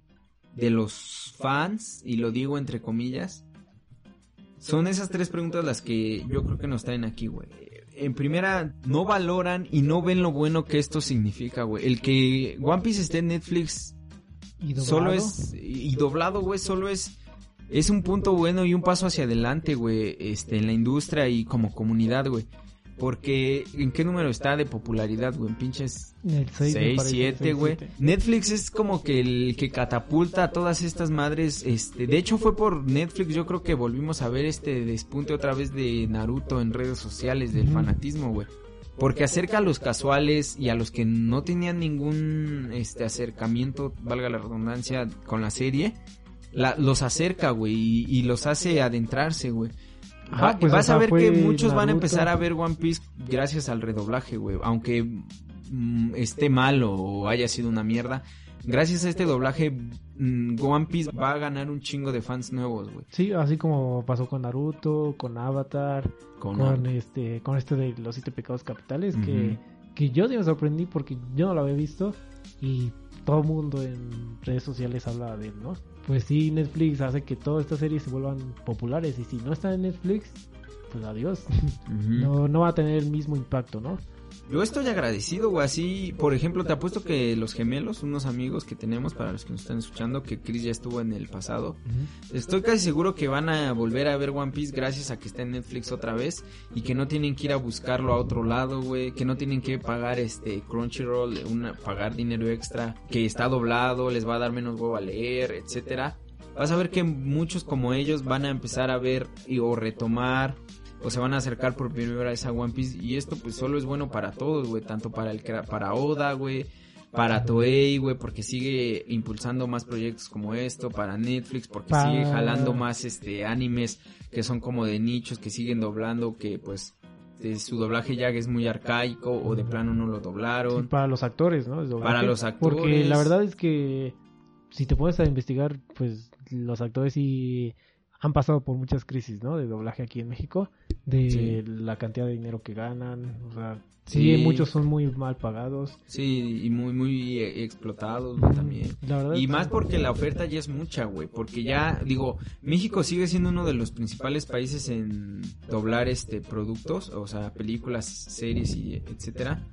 de los fans, y lo digo entre comillas. Son esas tres preguntas las que yo creo que nos traen aquí, güey. En primera, no valoran y no ven lo bueno que esto significa, güey. El que One Piece esté en Netflix ¿Y doblado? solo es y doblado, güey, solo es es un punto bueno y un paso hacia adelante, güey, este en la industria y como comunidad, güey. Porque ¿en qué número está de popularidad, güey? En pinches El 6, 6, 7, güey. Netflix es como que el que catapulta a todas estas madres. Este, de hecho fue por Netflix, yo creo que volvimos a ver este despunte otra vez de Naruto en redes sociales del fanatismo, güey. Porque acerca a los casuales y a los que no tenían ningún este acercamiento, valga la redundancia, con la serie, la- los acerca, güey, y, y los hace adentrarse, güey. Ajá, Va- pues, vas a ver que muchos van a empezar a ver One Piece gracias al redoblaje, güey. Aunque mm, esté mal o haya sido una mierda. Gracias a este doblaje, mm, One Piece va a ganar un chingo de fans nuevos, güey. Sí, así como pasó con Naruto, con Avatar, Con, con, este con este de los siete pecados capitales que, que yo me sorprendí porque yo no lo había visto y todo el mundo en redes sociales habla de él, ¿no? Pues sí, Netflix hace que todas estas series se vuelvan populares y si no está en Netflix, pues adiós. No, no va a tener el mismo impacto, ¿no? Yo estoy agradecido, güey. Así, por ejemplo, te apuesto que los gemelos, unos amigos que tenemos, para los que nos están escuchando, que Chris ya estuvo en el pasado, Estoy casi seguro que van a volver a ver One Piece gracias a que está en Netflix otra vez y que no tienen que ir a buscarlo a otro lado, güey, que no tienen que pagar este Crunchyroll, una, pagar dinero extra, que está doblado, les va a dar menos huevo a leer, etcétera. Vas a ver que muchos como ellos van a empezar a ver y, o retomar o se van a acercar por primera vez a One Piece y esto pues solo es bueno para todos, güey, tanto para el para Oda, güey, para Toei, güey, porque sigue impulsando más proyectos como esto, para Netflix, porque Para- sigue jalando más este animes que son como de nichos, que siguen doblando, que pues su doblaje ya es muy arcaico o de plano no lo Sí, doblaron. para los actores, ¿no? Doblaje. Para los Porque actores. la verdad es que si te pones a investigar, pues los actores sí han pasado por muchas crisis, ¿no? De doblaje aquí en México, de Sí. la cantidad de dinero que ganan, o sea, Sí. sí, muchos son muy mal pagados. Sí, y muy muy eh, explotados güey, también. La verdad Y más que- porque la oferta ya es mucha, güey. Porque ya, digo, México sigue siendo uno de los principales países en doblar este productos, o sea, películas, series y etcétera.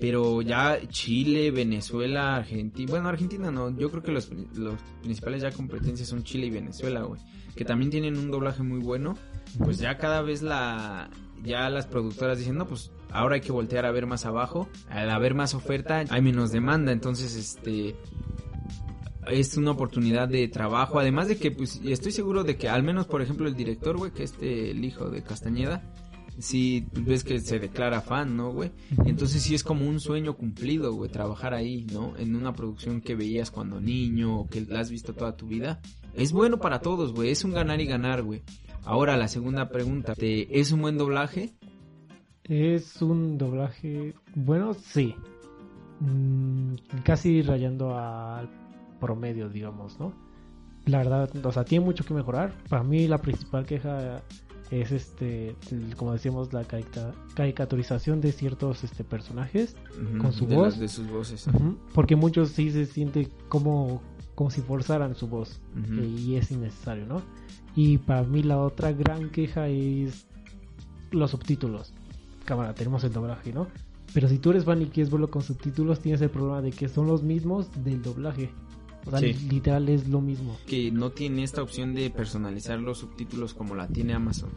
Pero ya Chile, Venezuela, Argentina, bueno, Argentina no, yo creo que los, los principales ya competencias son Chile y Venezuela, güey. Que también tienen un doblaje muy bueno. Pues ya cada vez la, ya las productoras dicen, no, pues ahora hay que voltear a ver más abajo. Al haber más oferta, hay menos demanda. Entonces, este, es una oportunidad de trabajo. Además de que, pues, estoy seguro de que al menos, por ejemplo, el director, güey, que este, el hijo de Castañeda, sí, ves que se declara fan, ¿no, güey? Entonces sí es como un sueño cumplido, güey, trabajar ahí, ¿no? En una producción que veías cuando niño o que la has visto toda tu vida. Es bueno para todos, güey, es un ganar y ganar, güey. Ahora, la segunda pregunta, ¿te- ¿es un buen doblaje? Es un doblaje, bueno, sí. Mm, casi rayando al promedio, digamos, ¿no? La verdad, o sea, tiene mucho que mejorar. Para mí la principal queja es este, como decíamos, la carica- caricaturización de ciertos este personajes. Con su de voz. las- de sus voces. Porque muchos sí se siente como, como si forzaran su voz. Eh, Y es innecesario, ¿no? Y para mí la otra gran queja es los subtítulos. Cámara, tenemos el doblaje, ¿no? Pero si tú eres fan y quieres verlo con subtítulos, tienes el problema de que son los mismos del doblaje. O sea, Sí. literal es lo mismo. Que no tiene esta opción de personalizar los subtítulos como la tiene Amazon.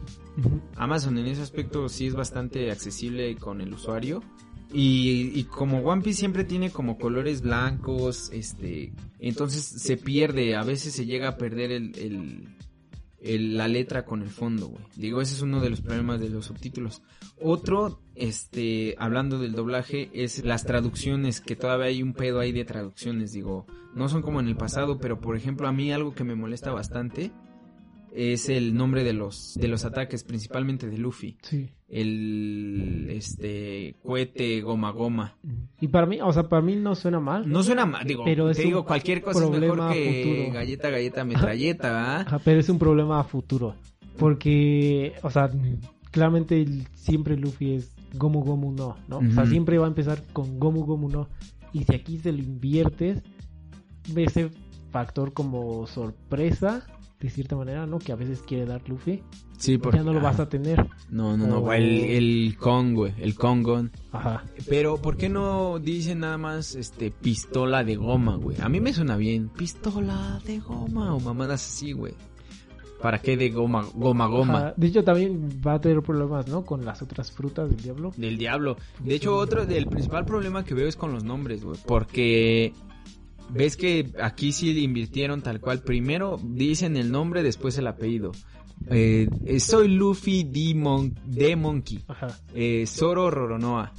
Amazon en ese aspecto sí es bastante accesible con el usuario. Y, y como One Piece siempre tiene como colores blancos, este, entonces se pierde, a veces se llega a perder el, la letra con el fondo, güey. Digo, ese es uno de los problemas de los subtítulos. Otro, este, hablando del doblaje, es las traducciones, que todavía hay un pedo ahí de traducciones, digo, no son como en el pasado, pero por ejemplo a mí algo que me molesta bastante es el nombre de los, de los ataques, principalmente de Luffy. Sí. El, este, cohete goma goma. Y para mí, o sea, para mí no suena mal. No suena mal, digo, Pero te digo, cualquier cosa es mejor problema que futuro. galleta, galleta, metralleta, ¿verdad? Ajá, pero es un problema a futuro. Porque, o sea, claramente siempre Luffy es Gomu Gomu no, ¿no? O sea, siempre va a empezar con Gomu Gomu no. Y si aquí se lo inviertes, ese factor como sorpresa, de cierta manera, ¿no? Que a veces quiere dar Luffy, Sí, ya no lo vas a tener. No, no, no, O- el, el Kong, güey, el Kongon. Ajá. Pero, ¿por qué no dicen nada más, este, pistola de goma, güey? A mí me suena bien, pistola de goma o mamadas así, güey. ¿Para qué de goma, goma, goma? Ajá. De hecho, también va a tener problemas, ¿no? Con las otras frutas del diablo. Del diablo. De hecho, otro, el principal problema que veo es con los nombres, güey. Porque ves que aquí sí invirtieron tal cual. Primero dicen el nombre, después el apellido. Eh, eh, soy Luffy D. Mon- de Monkey. Eh, Zoro Roronoa.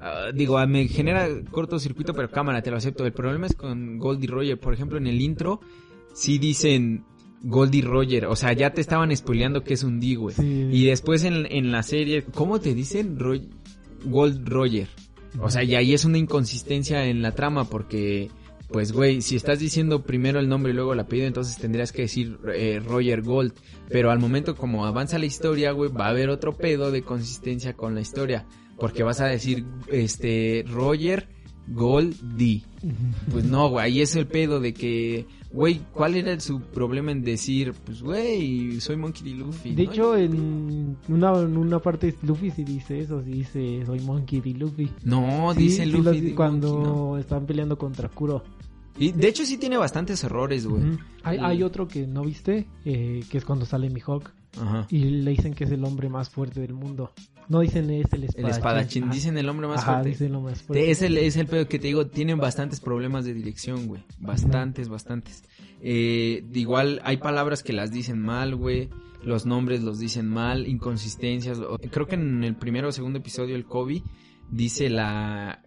Ah, digo, ah, me genera cortocircuito, pero cámara, te lo acepto. El problema es con Goldie Roger. Por ejemplo, en el intro, sí dicen Goldie Roger. O sea, ya te estaban spoileando que es un D, güey. Sí. Y después en, en la serie, ¿cómo te dicen? Roy- Gold Roger. O sea, y ahí es una inconsistencia en la trama porque, pues, güey, si estás diciendo primero el nombre y luego el apellido, entonces tendrías que decir eh, Roger Gold. Pero al momento como avanza la historia, güey, va a haber otro pedo de consistencia con la historia. Porque vas a decir, este, Roger Gold D. Pues no, güey, ahí es el pedo de que, güey, ¿cuál era su problema en decir, pues, güey, soy Monkey D. Luffy? De ¿no? hecho, en una, en una parte Luffy sí dice eso, sí dice soy Monkey D. Luffy. No, Sí, dice Luffy. cuando Monkey, no. están peleando contra Kuro. Y de hecho sí tiene bastantes errores, güey. Hay, hay otro que no viste, eh, que es cuando sale Mihawk Ajá. y le dicen que es el hombre más fuerte del mundo. No dicen es el espadachín. El espadachín, Ajá. dicen el hombre más Ajá, fuerte. dicen hombre más fuerte. Te- Es el, es el pedo que te digo, tienen bastantes problemas de dirección, güey. Bastantes, bastantes. Eh, igual hay palabras que las dicen mal, güey. Los nombres los dicen mal, inconsistencias. Creo que en el primero o segundo episodio el Kobe dice la,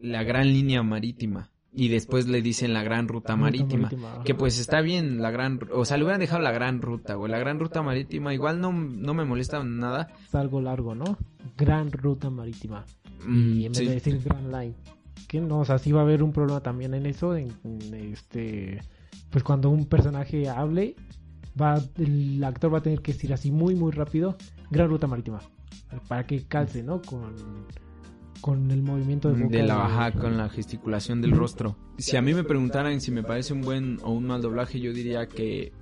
la gran línea marítima. Y después le dicen la gran ruta Ruta marítima. Que pues está bien la gran... O sea, le hubieran dejado la gran ruta, güey. La gran ruta marítima igual no, no me molesta nada. Es algo largo, ¿no? Gran ruta marítima. Mm, y en vez sí. de decir Grand Line. Que no, o sea, sí va a haber un problema también en eso. En, en este. Pues cuando un personaje hable, va el actor va a tener que decir así muy, muy rápido: Gran ruta marítima. Para que calce, ¿no? Con, con el movimiento de boca. de la baja con la gesticulación del rostro. Si a mí me preguntaran si me parece un buen o un mal doblaje, yo diría que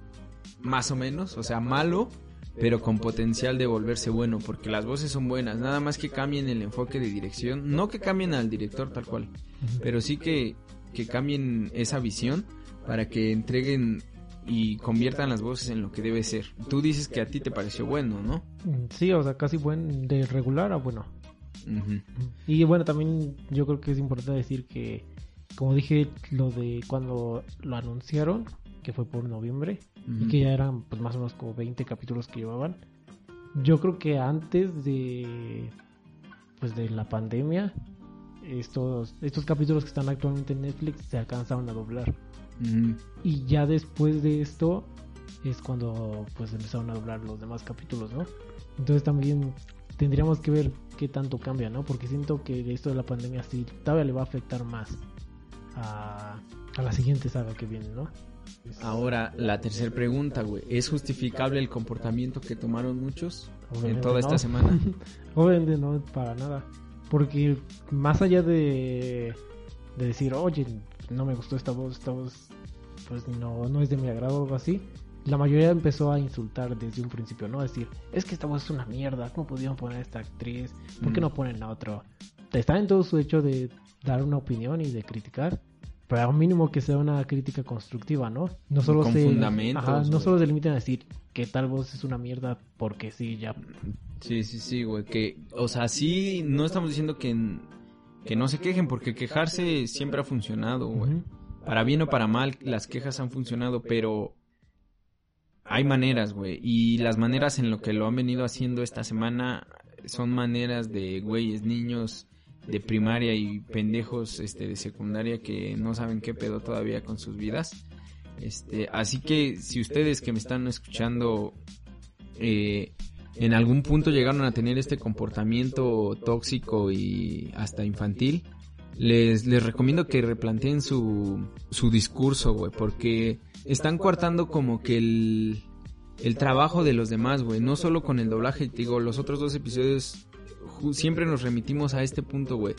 más o menos, o sea, malo, pero con potencial de volverse bueno, porque las voces son buenas, nada más que cambien el enfoque de dirección, no que cambien al director tal cual, pero sí que, que cambien esa visión para que entreguen y conviertan las voces en lo que debe ser. Tú dices que a ti te pareció bueno, ¿no? Mm, Sí, o sea, casi buen de regular a bueno. Ujú. Y bueno, también yo creo que es importante decir que, como dije, lo de cuando lo anunciaron, que fue por noviembre, y Ujú. que ya eran pues más o menos como 20 capítulos que llevaban. Yo creo que antes de pues de la pandemia estos estos capítulos que están actualmente en Netflix se alcanzaron a doblar Ujú. y ya después de esto es cuando pues empezaron a doblar los demás capítulos, ¿no? Entonces también tendríamos que ver qué tanto cambia, ¿no? Porque siento que esto de la pandemia sí todavía le va a afectar más a, a la siguiente saga que viene, ¿no? Ahora, la tercera pregunta, güey. ¿Es justificable el comportamiento que tomaron muchos en toda esta semana? Obviamente no, para nada. Porque más allá de, de decir, oye, no me gustó esta voz, esta voz, pues no, no es de mi agrado o algo así, la mayoría empezó a insultar desde un principio, ¿no? Decir, es que esta voz es una mierda, ¿cómo pudieron poner a esta actriz? ¿Por qué Mm. no ponen a otro? Está en todo su hecho de dar una opinión y de criticar. Pero al mínimo que sea una crítica constructiva, ¿no? No solo Con se, fundamentos, ajá, no solo se limiten a decir que tal voz es una mierda porque sí, ya Sí, sí, sí, güey. Que, o sea, sí, no estamos diciendo que, que no se quejen, porque quejarse siempre ha funcionado, güey. Para bien o para mal, las quejas han funcionado, pero hay maneras, güey. Y las maneras en lo que lo han venido haciendo esta semana son maneras de güeyes, niños de primaria y pendejos este, de secundaria que no saben qué pedo todavía con sus vidas. Este, así que si ustedes que me están escuchando eh, en algún punto llegaron a tener este comportamiento tóxico y hasta infantil, les, les recomiendo que replanteen su, su discurso, güey, porque están coartando como que el, el trabajo de los demás, güey, no solo con el doblaje, digo, los otros dos episodios siempre nos remitimos a este punto, güey,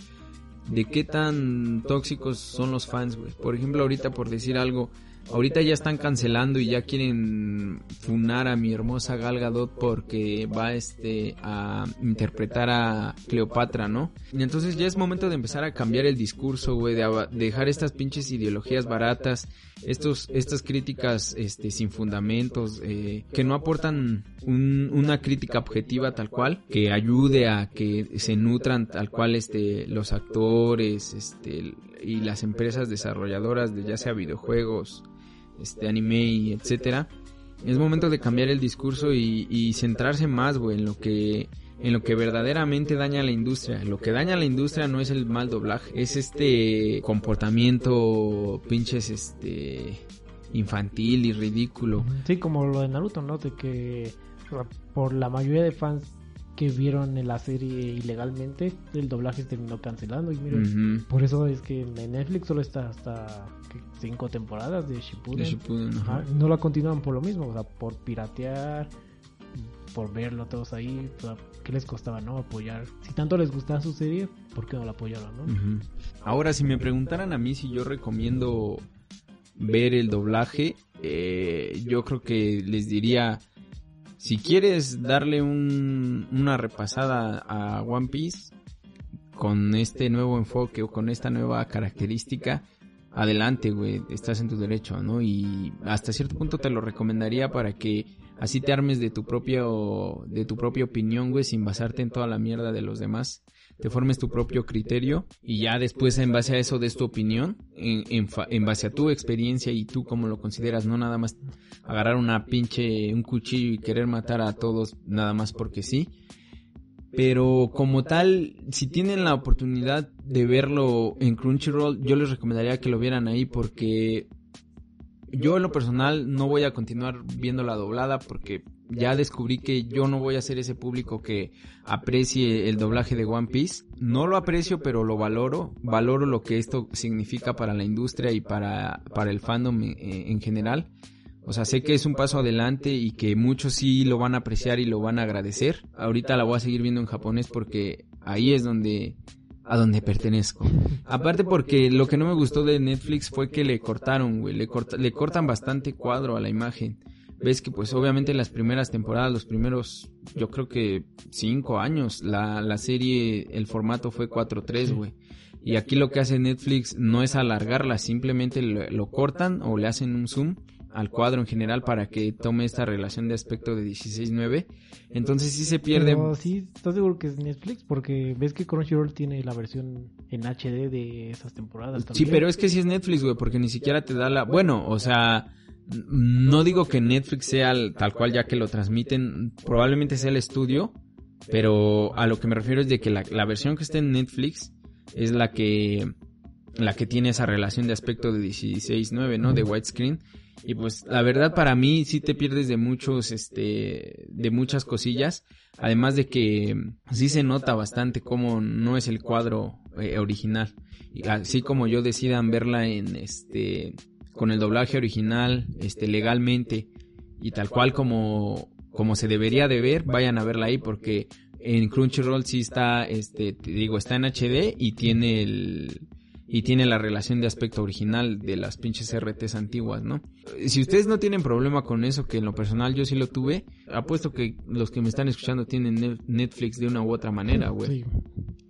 de qué tan tóxicos son los fans, güey. Por ejemplo, ahorita por decir algo, Ahorita ya están cancelando y ya quieren funar a mi hermosa Gal Gadot porque va este a interpretar a Cleopatra, ¿no? Y entonces ya es momento de empezar a cambiar el discurso, güey, de dejar estas pinches ideologías baratas, estos estas críticas este sin fundamentos eh, que no aportan una crítica objetiva tal cual que ayude a que se nutran tal cual este los actores, este y las empresas desarrolladoras de ya sea videojuegos, este anime y etcétera. Es momento de cambiar el discurso y, centrarse más, güey, en lo que en lo que verdaderamente daña a la industria. Lo que daña a la industria no es el mal doblaje, es este comportamiento pinches este infantil y ridículo. Sí, como lo de Naruto, ¿no? De que por la mayoría de fans que vieron la serie ilegalmente, el doblaje terminó cancelando. Y miren, por eso es que en Netflix solo está hasta cinco temporadas de Shippuden. no la continúan por lo mismo, o sea, por piratear, por verlo todos ahí. ¿Qué les costaba, no? Apoyar. Si tanto les gustaba su serie, ¿por qué no la apoyaron, no? Ahora, si me preguntaran a mí si yo recomiendo ver el doblaje, eh, yo creo que les diría si quieres darle una repasada a One Piece con este nuevo enfoque o con esta nueva característica, adelante, güey, estás en tu derecho, ¿no? Y hasta cierto punto te lo recomendaría para que así te armes de tu propio de tu propia opinión, güey, sin basarte en toda la mierda de los demás te formes tu propio criterio y ya después en base a eso des tu opinión, en, en, base a tu experiencia y tú cómo lo consideras, no nada más agarrar una pinche, un cuchillo y querer matar a todos nada más porque sí. Pero como tal, si tienen la oportunidad de verlo en Crunchyroll, yo les recomendaría que lo vieran ahí porque yo en lo personal no voy a continuar viendo la doblada porque ya descubrí que yo no voy a ser ese público que aprecie el doblaje de One Piece. No lo aprecio, pero lo valoro. Valoro lo que esto significa para la industria y para, para el fandom en, en general. O sea, sé que es un paso adelante y que muchos sí lo van a apreciar y lo van a agradecer. Ahorita la voy a seguir viendo en japonés porque ahí es donde a donde pertenezco. Aparte porque lo que no me gustó de Netflix fue que le cortaron, güey, le, le cortan bastante cuadro a la imagen. Ves que pues obviamente en las primeras temporadas, los primeros, yo creo que cinco años, la, la serie, el formato fue 4-3, güey. Y aquí lo que hace Netflix no es alargarla, simplemente lo cortan o le hacen un zoom al cuadro en general para que tome esta relación de aspecto de 16-9. Entonces sí se pierde. Pero sí, ¿estás seguro que es Netflix? Porque ves que Crunchyroll tiene la versión en HD de esas temporadas también. Sí, pero es que sí es Netflix, güey, porque ni siquiera te da la... Bueno, o sea, no digo que Netflix sea tal cual ya que lo transmiten, probablemente sea el estudio, pero a lo que me refiero es de que la, versión que está en Netflix es la que la que tiene esa relación de aspecto de 16-9, ¿no? De widescreen. Y pues la verdad para mí sí te pierdes de muchos, este, de muchas cosillas. Además de que sí se nota bastante cómo no es el cuadro eh, original. Así como yo decidan verla en este, con el doblaje original, este, legalmente y tal cual como, como se debería de ver, vayan a verla ahí porque en Crunchyroll sí está, este, te digo, está en HD y tiene el, y tiene la relación de aspecto original de las pinches RTs antiguas, ¿no? Si ustedes no tienen problema con eso, que en lo personal yo sí lo tuve, apuesto que los que me están escuchando tienen Netflix de una u otra manera, güey.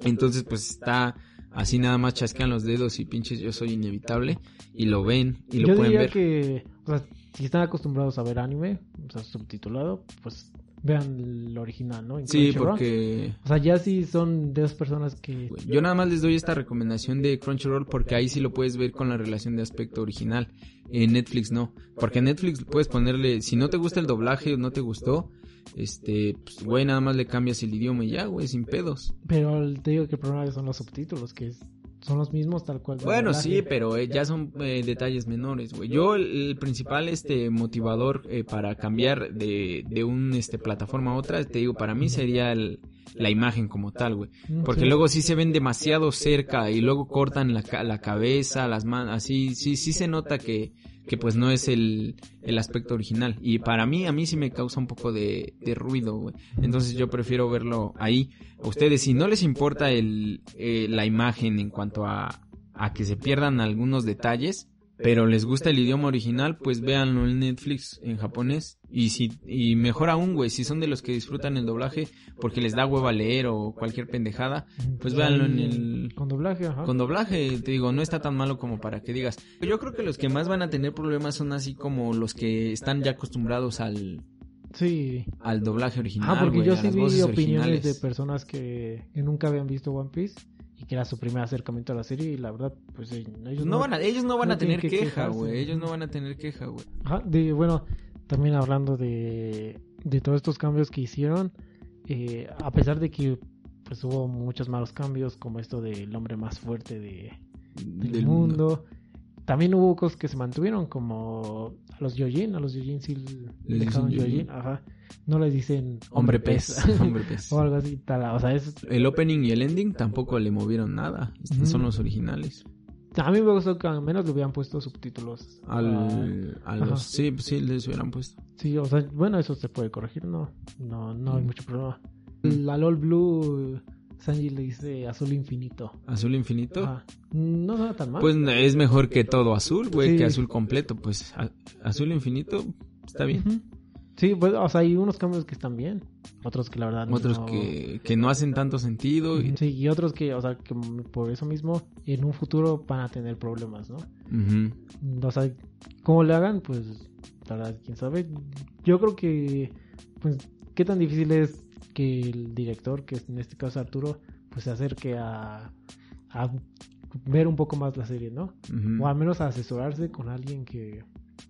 Entonces, pues está así nada más chasquean los dedos y pinches yo soy inevitable y lo ven y lo pueden ver. que, o sea, si están acostumbrados a ver anime, o sea, subtitulado, pues vean el original, ¿no? En Sí, porque O sea, ya sí son de esas personas que... yo nada más les doy esta recomendación de Crunchyroll porque ahí sí lo puedes ver con la relación de aspecto original. En Netflix no, porque en Netflix puedes ponerle, si no te gusta el doblaje o no te gustó, este, pues, güey, nada más le cambias el idioma y ya, güey, sin pedos. Pero te digo que el problema son los subtítulos, que son los mismos tal cual. Bueno, sí, pero eh, ya son eh, detalles menores, güey. Yo el, el principal este motivador eh, para cambiar de, de un este plataforma a otra, te digo, para mí sería el- la imagen como tal, güey. Mm, Porque sí. luego sí se ven demasiado cerca y luego cortan la, la cabeza, las manos, así, sí, sí se nota que, que pues no es el, el aspecto original. Y para mí, a mí sí me causa un poco de, de ruido. Entonces yo prefiero verlo ahí. A ustedes, si no les importa el, eh, la imagen en cuanto a, a que se pierdan algunos detalles, pero les gusta el idioma original, pues véanlo en Netflix en japonés. Y si, y mejor aún, güey, si son de los que disfrutan el doblaje porque les da hueva leer o cualquier pendejada, pues véanlo en el, Con doblaje, ajá. con doblaje, te digo, no está tan malo como para que digas. Yo creo que los que más van a tener problemas son así como los que están ya acostumbrados al, Sí. al doblaje original. Ah, porque yo sí vi opiniones de personas que, que nunca habían visto One Piece y que era su primer acercamiento a la serie y la verdad, pues eh, ellos No van a, ellos no van no a tener que queja, güey. Ellos no van a tener queja, güey. Ajá, de, bueno, también hablando de, de todos estos cambios que hicieron, eh, a pesar de que pues hubo muchos malos cambios, como esto del hombre más fuerte de, del, Del mundo, también hubo cosas que se mantuvieron, como a los Yojin, a los Yojin sí Les dejaron Yojin, ajá, no les dicen Hombre pez. Hombre pez. o algo así, tal, o sea, es, El opening y el ending tampoco le movieron nada. Son los originales. a mí me gustó que al menos le hubieran puesto subtítulos. Al, a los, ajá. sí, pues sí, les hubieran puesto. Sí, o sea, bueno, eso se puede corregir, no, no, no hay mucho problema. La LOL Blue, Sanji le dice azul infinito. Azul infinito. Ajá. No suena tan mal. Pues es mejor que todo azul, güey, Sí. que azul completo. Pues azul infinito está bien. Sí, pues, o sea, hay unos cambios que están bien, otros que la verdad Otros no. que, que no hacen tanto sentido. y- Sí, y otros que, o sea, que por eso mismo en un futuro van a tener problemas, ¿no? O sea, cómo le hagan, pues, la verdad, quién sabe. Yo creo que, pues, qué tan difícil es que el director, que en este caso Arturo, pues se acerque a, a ver un poco más la serie, ¿no? O al menos a asesorarse con alguien que,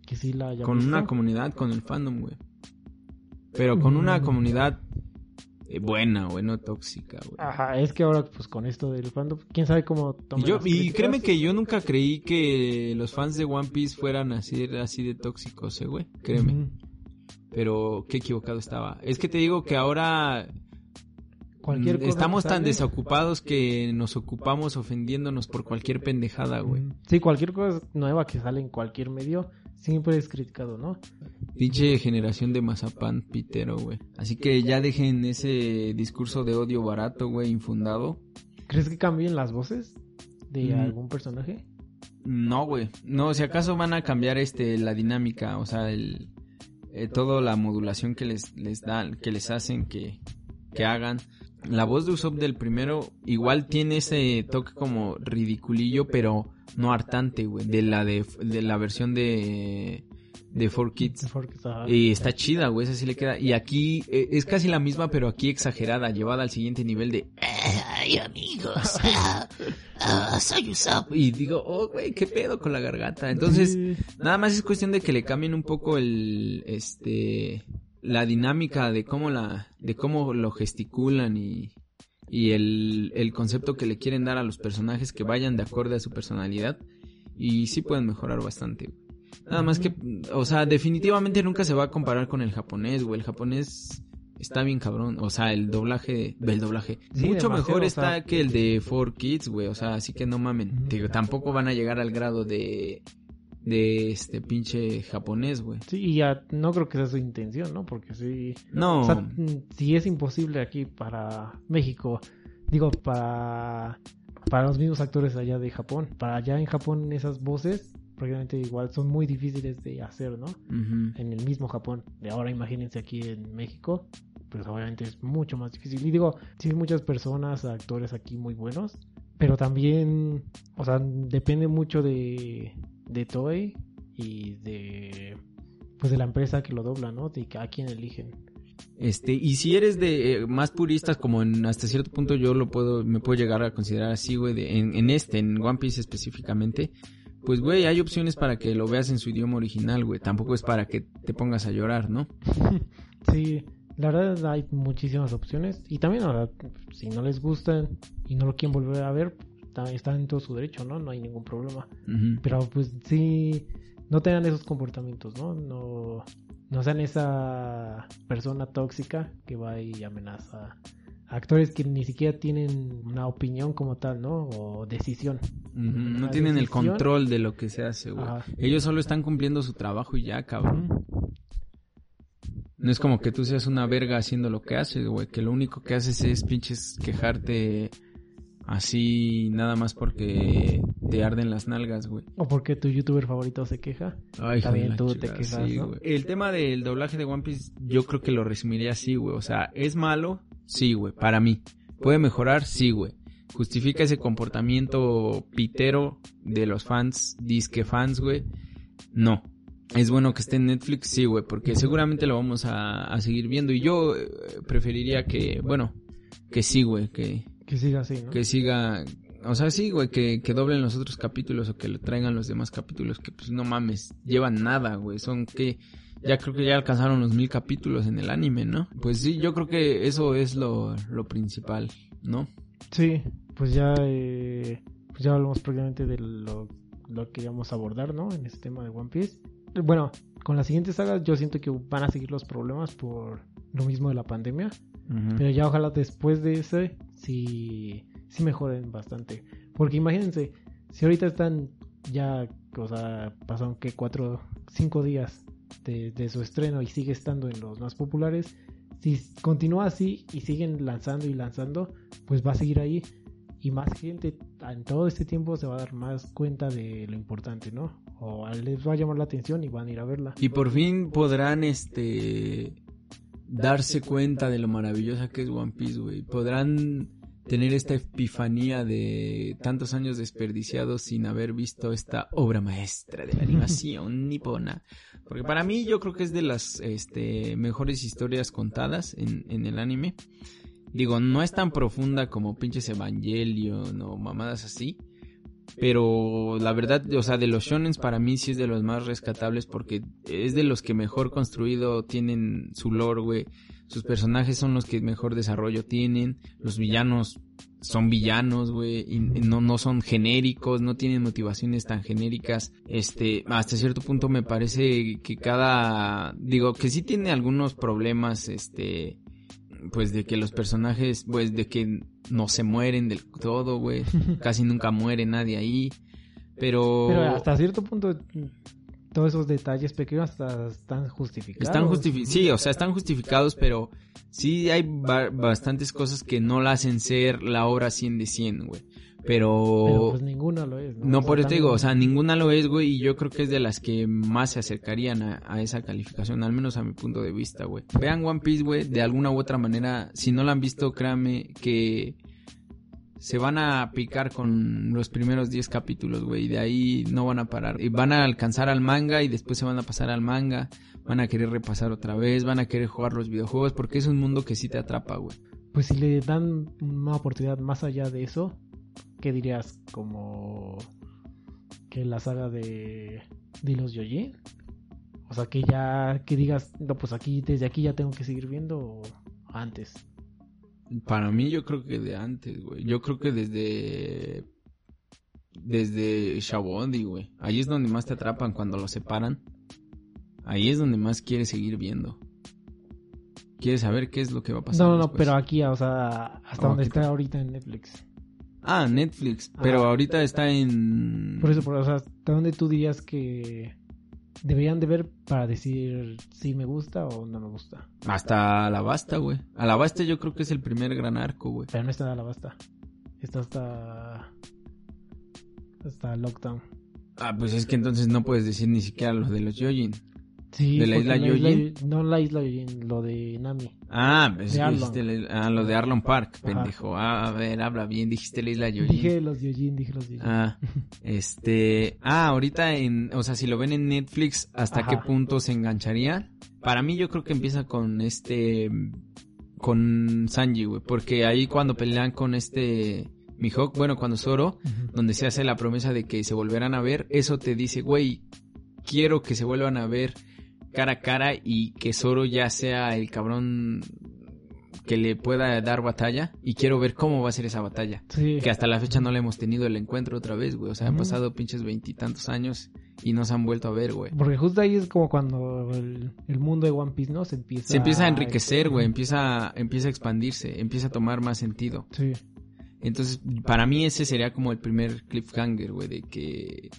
que sí la haya Con visto. una comunidad, con el fandom, güey. Pero con una Mm. comunidad eh, buena, güey, no tóxica, güey. Ajá, es que ahora, pues con esto del fandom, quién sabe cómo toman Y, yo, las y créeme que yo nunca creí que los fans de One Piece fueran así, así de tóxicos, eh, güey. Créeme. Pero qué equivocado estaba. Es que te digo que ahora Cualquier cosa estamos tan desocupados que nos ocupamos ofendiéndonos por cualquier pendejada, güey. Sí, cualquier cosa nueva que sale en cualquier medio siempre es criticado, ¿no? Pinche generación de mazapán pitero, güey. Así que ya dejen ese discurso de odio barato, güey, infundado. ¿Crees que cambien las voces de Mm. algún personaje? No, güey. No, si acaso van a cambiar este la dinámica, o sea, el eh, toda la modulación que les les dan, que les hacen que que hagan. La voz de Usopp del primero igual tiene ese toque como ridiculillo, pero no hartante, güey, de la de, de la versión de de 4Kids. Porque está- Y está chida, güey, esa sí le queda. Y aquí eh, es casi la misma, pero aquí exagerada, llevada al siguiente nivel de... Ay, amigos, ah, ah, soy Usopp. Y digo, oh, güey, qué pedo con la garganta. Entonces, nada más es cuestión de que le cambien un poco el, este, la dinámica de cómo la, de cómo lo gesticulan y, y el, el concepto que le quieren dar a los personajes que vayan de acorde a su personalidad. Y sí pueden mejorar bastante. Nada más que, o sea, definitivamente nunca se va a comparar con el japonés, güey. El japonés está bien cabrón. O sea, el doblaje, el doblaje. Sí, Mucho mejor o está sea- que el de 4Kids, güey. O sea, así que no mamen. Digo, tampoco van a llegar al grado de, de este pinche japonés, güey. Sí, y ya no creo que sea su intención, ¿no? Porque sí. No. O sea, si es imposible aquí para México, digo, para, para los mismos actores allá de Japón, para allá en Japón esas voces prácticamente igual son muy difíciles de hacer, ¿no? En el mismo Japón. De ahora imagínense aquí en México, pues obviamente es mucho más difícil. Y digo, sí hay muchas personas, actores aquí muy buenos, pero también, o sea, depende mucho de, de Toei y de, pues de la empresa que lo dobla, ¿no? De a quién eligen. Este, y si eres de eh, más puristas, como en hasta cierto punto yo lo puedo, me puedo llegar a considerar así, güey, en, en este, en One Piece específicamente, pues güey, hay opciones para que lo veas en su idioma original, güey. Tampoco es para que te pongas a llorar, ¿no? Sí, la verdad hay muchísimas opciones. Y también, sea, si no les gustan y no lo quieren volver a ver, están en todo su derecho, ¿no? No hay ningún problema. Pero pues sí, no tengan esos comportamientos, ¿no? No, no sean esa persona tóxica que va y amenaza a actores que ni siquiera tienen una opinión como tal, ¿no? O decisión. No tienen el control de lo que se hace, güey. Ellos solo están cumpliendo su trabajo y ya, cabrón. No es como que tú seas una verga haciendo lo que haces, güey. Que lo único que haces es pinches quejarte así nada más porque te arden las nalgas, güey. O porque tu youtuber favorito se queja. Ay, También tú te quejas, ¿no? güey. El tema del doblaje de One Piece, yo creo que lo resumiría así, güey. O sea, ¿es malo? Sí, güey, para mí. ¿Puede mejorar? Sí, güey. ¿Justifica ese comportamiento pitero de los fans, disque fans, güey? No. ¿Es bueno que esté en Netflix? Sí, güey, porque seguramente lo vamos a, a seguir viendo. Y yo eh, preferiría que, bueno, que sí, güey, que, Que siga así, ¿no? que siga, o sea, sí, güey, que, que doblen los otros capítulos o que le traigan los demás capítulos que pues no mames, llevan nada, güey, son que ya creo que ya alcanzaron los mil capítulos en el anime, ¿no? Pues sí, yo creo que eso es lo, lo principal, ¿no? Sí, pues ya, eh, pues ya hablamos prácticamente de lo, lo que íbamos a abordar, ¿no? En este tema de One Piece. Bueno, con las siguientes sagas yo siento que van a seguir los problemas por lo mismo de la pandemia. Pero ya ojalá después de ese sí, sí mejoren bastante. Porque imagínense, si ahorita están ya, o sea, pasaron que cuatro, cinco días de, de su estreno y sigue estando en los más populares, si continúa así y siguen lanzando y lanzando, pues va a seguir ahí. Y más gente en todo este tiempo se va a dar más cuenta de lo importante, ¿no? O les va a llamar la atención y van a ir a verla. Y por fin podrán, este, darse cuenta de lo maravillosa que es One Piece, güey. Podrán tener esta epifanía de tantos años desperdiciados sin haber visto esta obra maestra de la animación nipona. Porque para mí yo creo que es de las este, mejores historias contadas en, en el anime. Digo, no es tan profunda como pinches Evangelion o mamadas así. Pero la verdad, o sea, de los shonens para mí sí es de los más rescatables porque es de los que mejor construido tienen su lore, güey. Sus personajes son los que mejor desarrollo tienen. Los villanos son villanos, güey, y no, no son genéricos, no tienen motivaciones tan genéricas. Este, hasta cierto punto me parece que cada, digo, que sí tiene algunos problemas, este, pues de que los personajes, pues de que no se mueren del todo, güey. Casi nunca muere nadie ahí. Pero, Pero hasta cierto punto, todos esos detalles pequeños hasta están justificados. están justificados. Sí, o sea, están justificados, pero sí hay ba- bastantes cosas que no la hacen ser la obra 100 de 100, güey. Pero, Pero pues ninguno lo es. No, no por eso te digo, o sea, ninguna lo es, güey, y yo creo que es de las que más se acercarían a, a esa calificación, al menos a mi punto de vista, güey. Vean One Piece, güey, de alguna u otra manera, si no la han visto, créanme que se van a picar con los primeros 10 capítulos, güey, y de ahí no van a parar. Y van a alcanzar al manga y después se van a pasar al manga, van a querer repasar otra vez, van a querer jugar los videojuegos, porque es un mundo que sí te atrapa, güey. Pues si le dan una oportunidad más allá de eso, ¿qué dirías? Como que la saga de, de los Yoyi. O sea, que ya, que digas, no, pues aquí, desde aquí ya tengo que seguir viendo o antes. Para mí yo creo que de antes, güey. Yo creo que desde... Desde Shabondi, güey. Ahí es donde más te atrapan cuando los separan. Ahí es donde más quieres seguir viendo. Quieres saber qué es lo que va a pasar. No, no, no, después. pero aquí, o sea, hasta Oh, donde está ahorita en Netflix. Ah, Netflix. Pero ahorita está en... Por eso, por, o sea, hasta donde tú dirías que deberían de ver para decir si me gusta o no me gusta. Hasta Alabasta, güey. Alabasta yo creo que es el primer gran arco, güey. Pero no está en Alabasta. Está hasta. Hasta Lockdown. Ah, pues es que entonces no puedes decir ni siquiera los de los Yojin. Sí, ¿De la isla Yojin? No la isla Yojin, lo de Nami. Ah, pues De dijiste la- ah, lo de Arlon Park, Ajá. pendejo. Ah, a ver, habla bien, dijiste la isla Yojin. Dije los Yojin, dije los Yojin. Ah, este, ah, ahorita en, o sea, si lo ven en Netflix, ¿hasta Ajá. qué punto se engancharía? Para mí yo creo que empieza con este, con Sanji, güey, porque ahí cuando pelean con este Mihawk, bueno, cuando Zoro, donde se hace la promesa de que se volverán a ver, eso te dice, güey, quiero que se vuelvan a ver cara a cara y que Zoro ya sea el cabrón que le pueda dar batalla y quiero ver cómo va a ser esa batalla. Sí. Que hasta la fecha no le hemos tenido el encuentro otra vez, güey. O sea, han pasado pinches veintitantos años y no se han vuelto a ver, güey. Porque justo ahí es como cuando el, el mundo de One Piece, ¿no? Se empieza Se empieza a enriquecer, güey. Empieza, empieza a expandirse, empieza a tomar más sentido. Sí. Entonces, para mí ese sería como el primer cliffhanger, güey, de que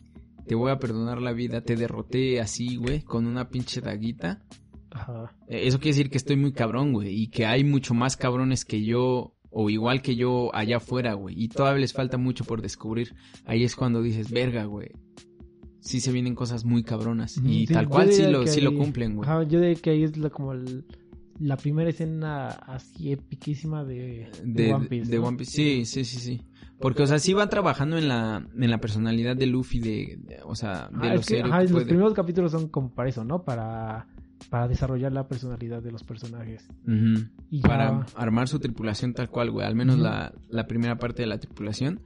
te voy a perdonar la vida, te derroté así, güey, con una pinche daguita. Ajá. Eh, Eso quiere decir que estoy muy cabrón, güey, y que hay mucho más cabrones que yo, o igual que yo allá afuera, güey, y todavía les falta mucho por descubrir. Ahí es cuando dices, verga, güey. Sí se vienen cosas muy cabronas, y sí, tal cual sí lo, sí lo cumplen, güey. Ajá, yo diría que ahí es como el- la primera escena así epiquísima de, de de, One Piece. de. One Piece. Sí, sí, sí, sí. Porque, o sea, sí van trabajando en la, en la personalidad de Luffy, de, de- o sea, de Ah, lo es que, ajá, que los puede. primeros capítulos son como para eso, ¿no? Para, para desarrollar la personalidad de los personajes. Y Para ya- armar su tripulación tal cual, güey. Al menos la, la primera parte de la tripulación.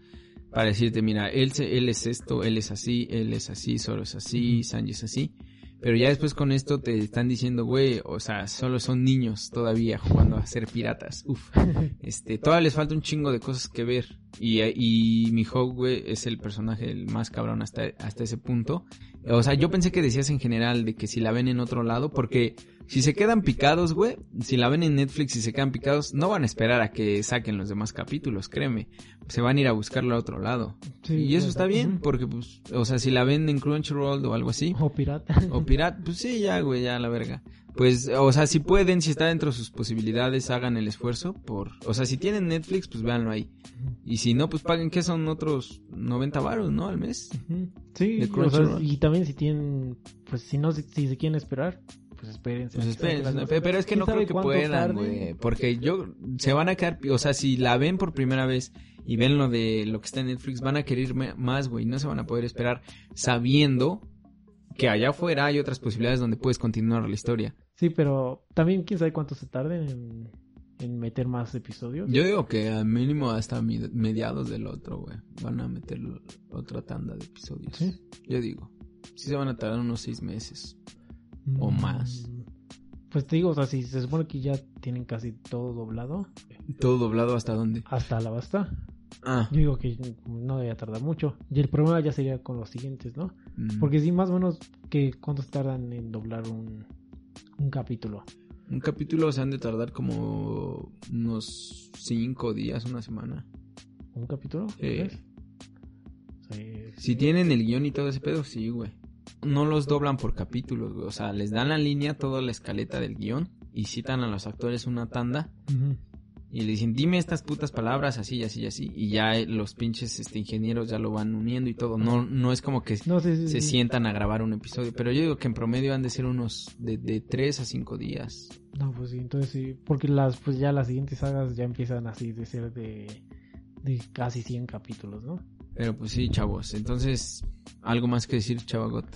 Para decirte, mira, él, se- él es esto, él es así, él es así, Zoro es así. Sanji es así. Pero ya después con esto te están diciendo, güey, o sea, solo son niños todavía jugando a ser piratas. Uf. Este, todavía les falta un chingo de cosas que ver. Y, y Mihawk, güey, es el personaje el más cabrón hasta, hasta ese punto. O sea, yo pensé que decías en general de que si la ven en otro lado, porque si se quedan picados, güey, si la ven en Netflix y se quedan picados, no van a esperar a que saquen los demás capítulos, créeme. Se van a ir a buscarla a otro lado. Sí, y eso está bien, porque, pues, o sea, si la ven en Crunchyroll o algo así, O pirata. o pirata, pues sí, ya, güey, ya la verga. Pues, o sea, si pueden, si está dentro de sus posibilidades, hagan el esfuerzo por... O sea, si tienen Netflix, pues véanlo ahí. Y si no, pues paguen, que son otros 90 varos, ¿no? Al mes. Sí, De o sea, y también si tienen, pues si no, si, si se quieren esperar, pues espérense. Pues pero es que ¿Quién no creo que puedan, güey. Porque yo, se van a quedar, o sea, si la ven por primera vez y ven lo de lo que está en Netflix, van a querer más, güey. No se van a poder esperar sabiendo que allá afuera hay otras posibilidades donde puedes continuar la historia. Sí, pero también quién sabe cuánto se tarden en, en meter más episodios. Yo digo que al mínimo hasta mediados del otro, güey. Van a meter otra tanda de episodios. ¿Sí? Yo digo. Sí se van a tardar unos seis meses. O Mm, más. Pues te digo, o sea, si se supone que ya tienen casi todo doblado, ¿Todo doblado hasta dónde? hasta la basta, Ah. yo digo que no debe tardar mucho. Y el problema ya sería con los siguientes, ¿no? mm. Porque sí, más o menos, que ¿cuántos tardan en doblar un, un capítulo? Un capítulo se han de tardar como unos cinco días, una semana. ¿Un capítulo? Sí. ¿Crees? Sí. Si tienen el guion y todo ese pedo, sí, güey. No los doblan por capítulos, güey. O sea, les dan la línea, toda la escaleta del guion y citan a los actores una tanda y le dicen, dime estas putas palabras así, y así, y así. Y ya eh, los pinches este, ingenieros ya lo van uniendo y todo. No, no es como que No se sientan a grabar un episodio. Pero yo digo que en promedio han de ser unos de, de tres a cinco días. No, pues sí, entonces sí. Porque las, pues ya las siguientes sagas ya empiezan así de ser de, de casi 100 capítulos, ¿no? Pero pues sí, chavos. Entonces, algo más que decir, chavagot.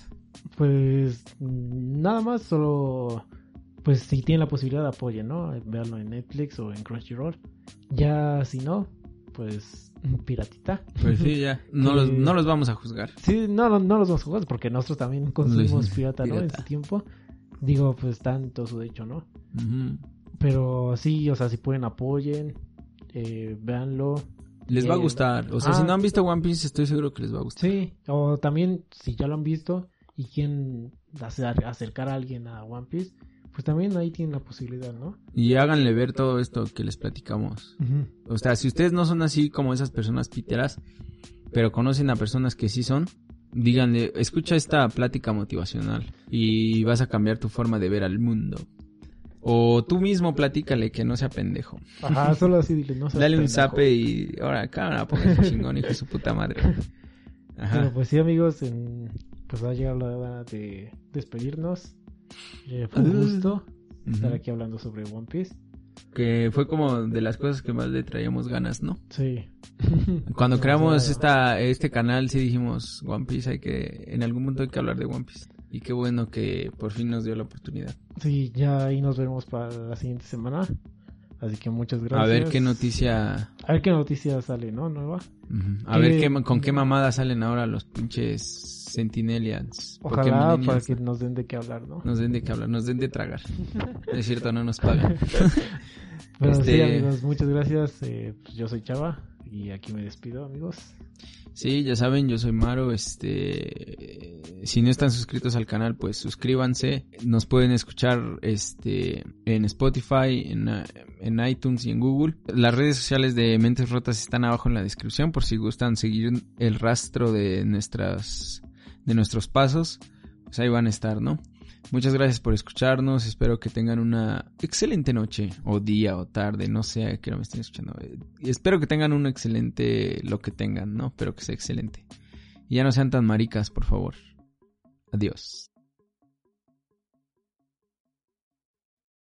Pues nada más, solo pues si tienen la posibilidad apoyen, ¿no? Verlo en Netflix o en Crunchyroll. Ya si no, pues piratita. Pues sí, ya. No, los, no los vamos a juzgar. Sí, no, no, no los vamos a jugar porque nosotros también consumimos pirata, ¿no? En su tiempo. Digo, pues tanto su hecho, ¿no? Pero sí, o sea, si pueden apoyen, eh, véanlo. Les va a gustar. O sea, ah. si no han visto One Piece, estoy seguro que les va a gustar. Sí, o también si ya lo han visto y quieren hacer- acercar a alguien a One Piece, pues también ahí tienen la posibilidad, ¿no? Y háganle ver todo esto que les platicamos. O sea, si ustedes no son así como esas personas piteras, pero conocen a personas que sí son, díganle, escucha esta plática motivacional y vas a cambiar tu forma de ver al mundo. O tú mismo platícale que no sea pendejo. Ajá, solo así dile, no seas Dale un pendejo. zape y ahora cámara, póngase chingón, hijo de su puta madre. Pero Ajá. pues sí, amigos, en- pues va a llegar la hora de despedirnos. Eh, fue un gusto estar aquí hablando sobre One Piece. Que fue como de las cosas que más le traíamos ganas, ¿no? Sí. Cuando creamos esta, este canal sí dijimos One Piece, hay que, en algún momento hay que hablar de One Piece. Y qué bueno que por fin nos dio la oportunidad. Sí, ya ahí nos vemos para la siguiente semana. Así que muchas gracias. A ver qué noticia, A ver qué noticia sale, ¿no? Nueva. a ¿Qué- ver qué, con qué mamada salen ahora los pinches Sentinelians. Ojalá para que nos den de qué hablar, ¿no? Nos den de qué hablar, nos den de tragar. Es cierto, no nos pagan. Bueno, sí, Este- amigos, muchas gracias. Eh, pues yo soy Chava y aquí me despido, amigos. Sí, ya saben, yo soy Maro, este, si no están suscritos al canal, pues suscríbanse, nos pueden escuchar, este, en Spotify, en, en iTunes y en Google. Las redes sociales de Mentes Rotas están abajo en la descripción por si gustan seguir el rastro de nuestras, de nuestros pasos, pues ahí van a estar, ¿no? Muchas gracias por escucharnos. Espero que tengan una excelente noche, o día, o tarde, no sé a qué hora me estén escuchando. Eh, espero que tengan un excelente lo que tengan, ¿no? Pero que sea excelente. Y ya no sean tan maricas, por favor. Adiós.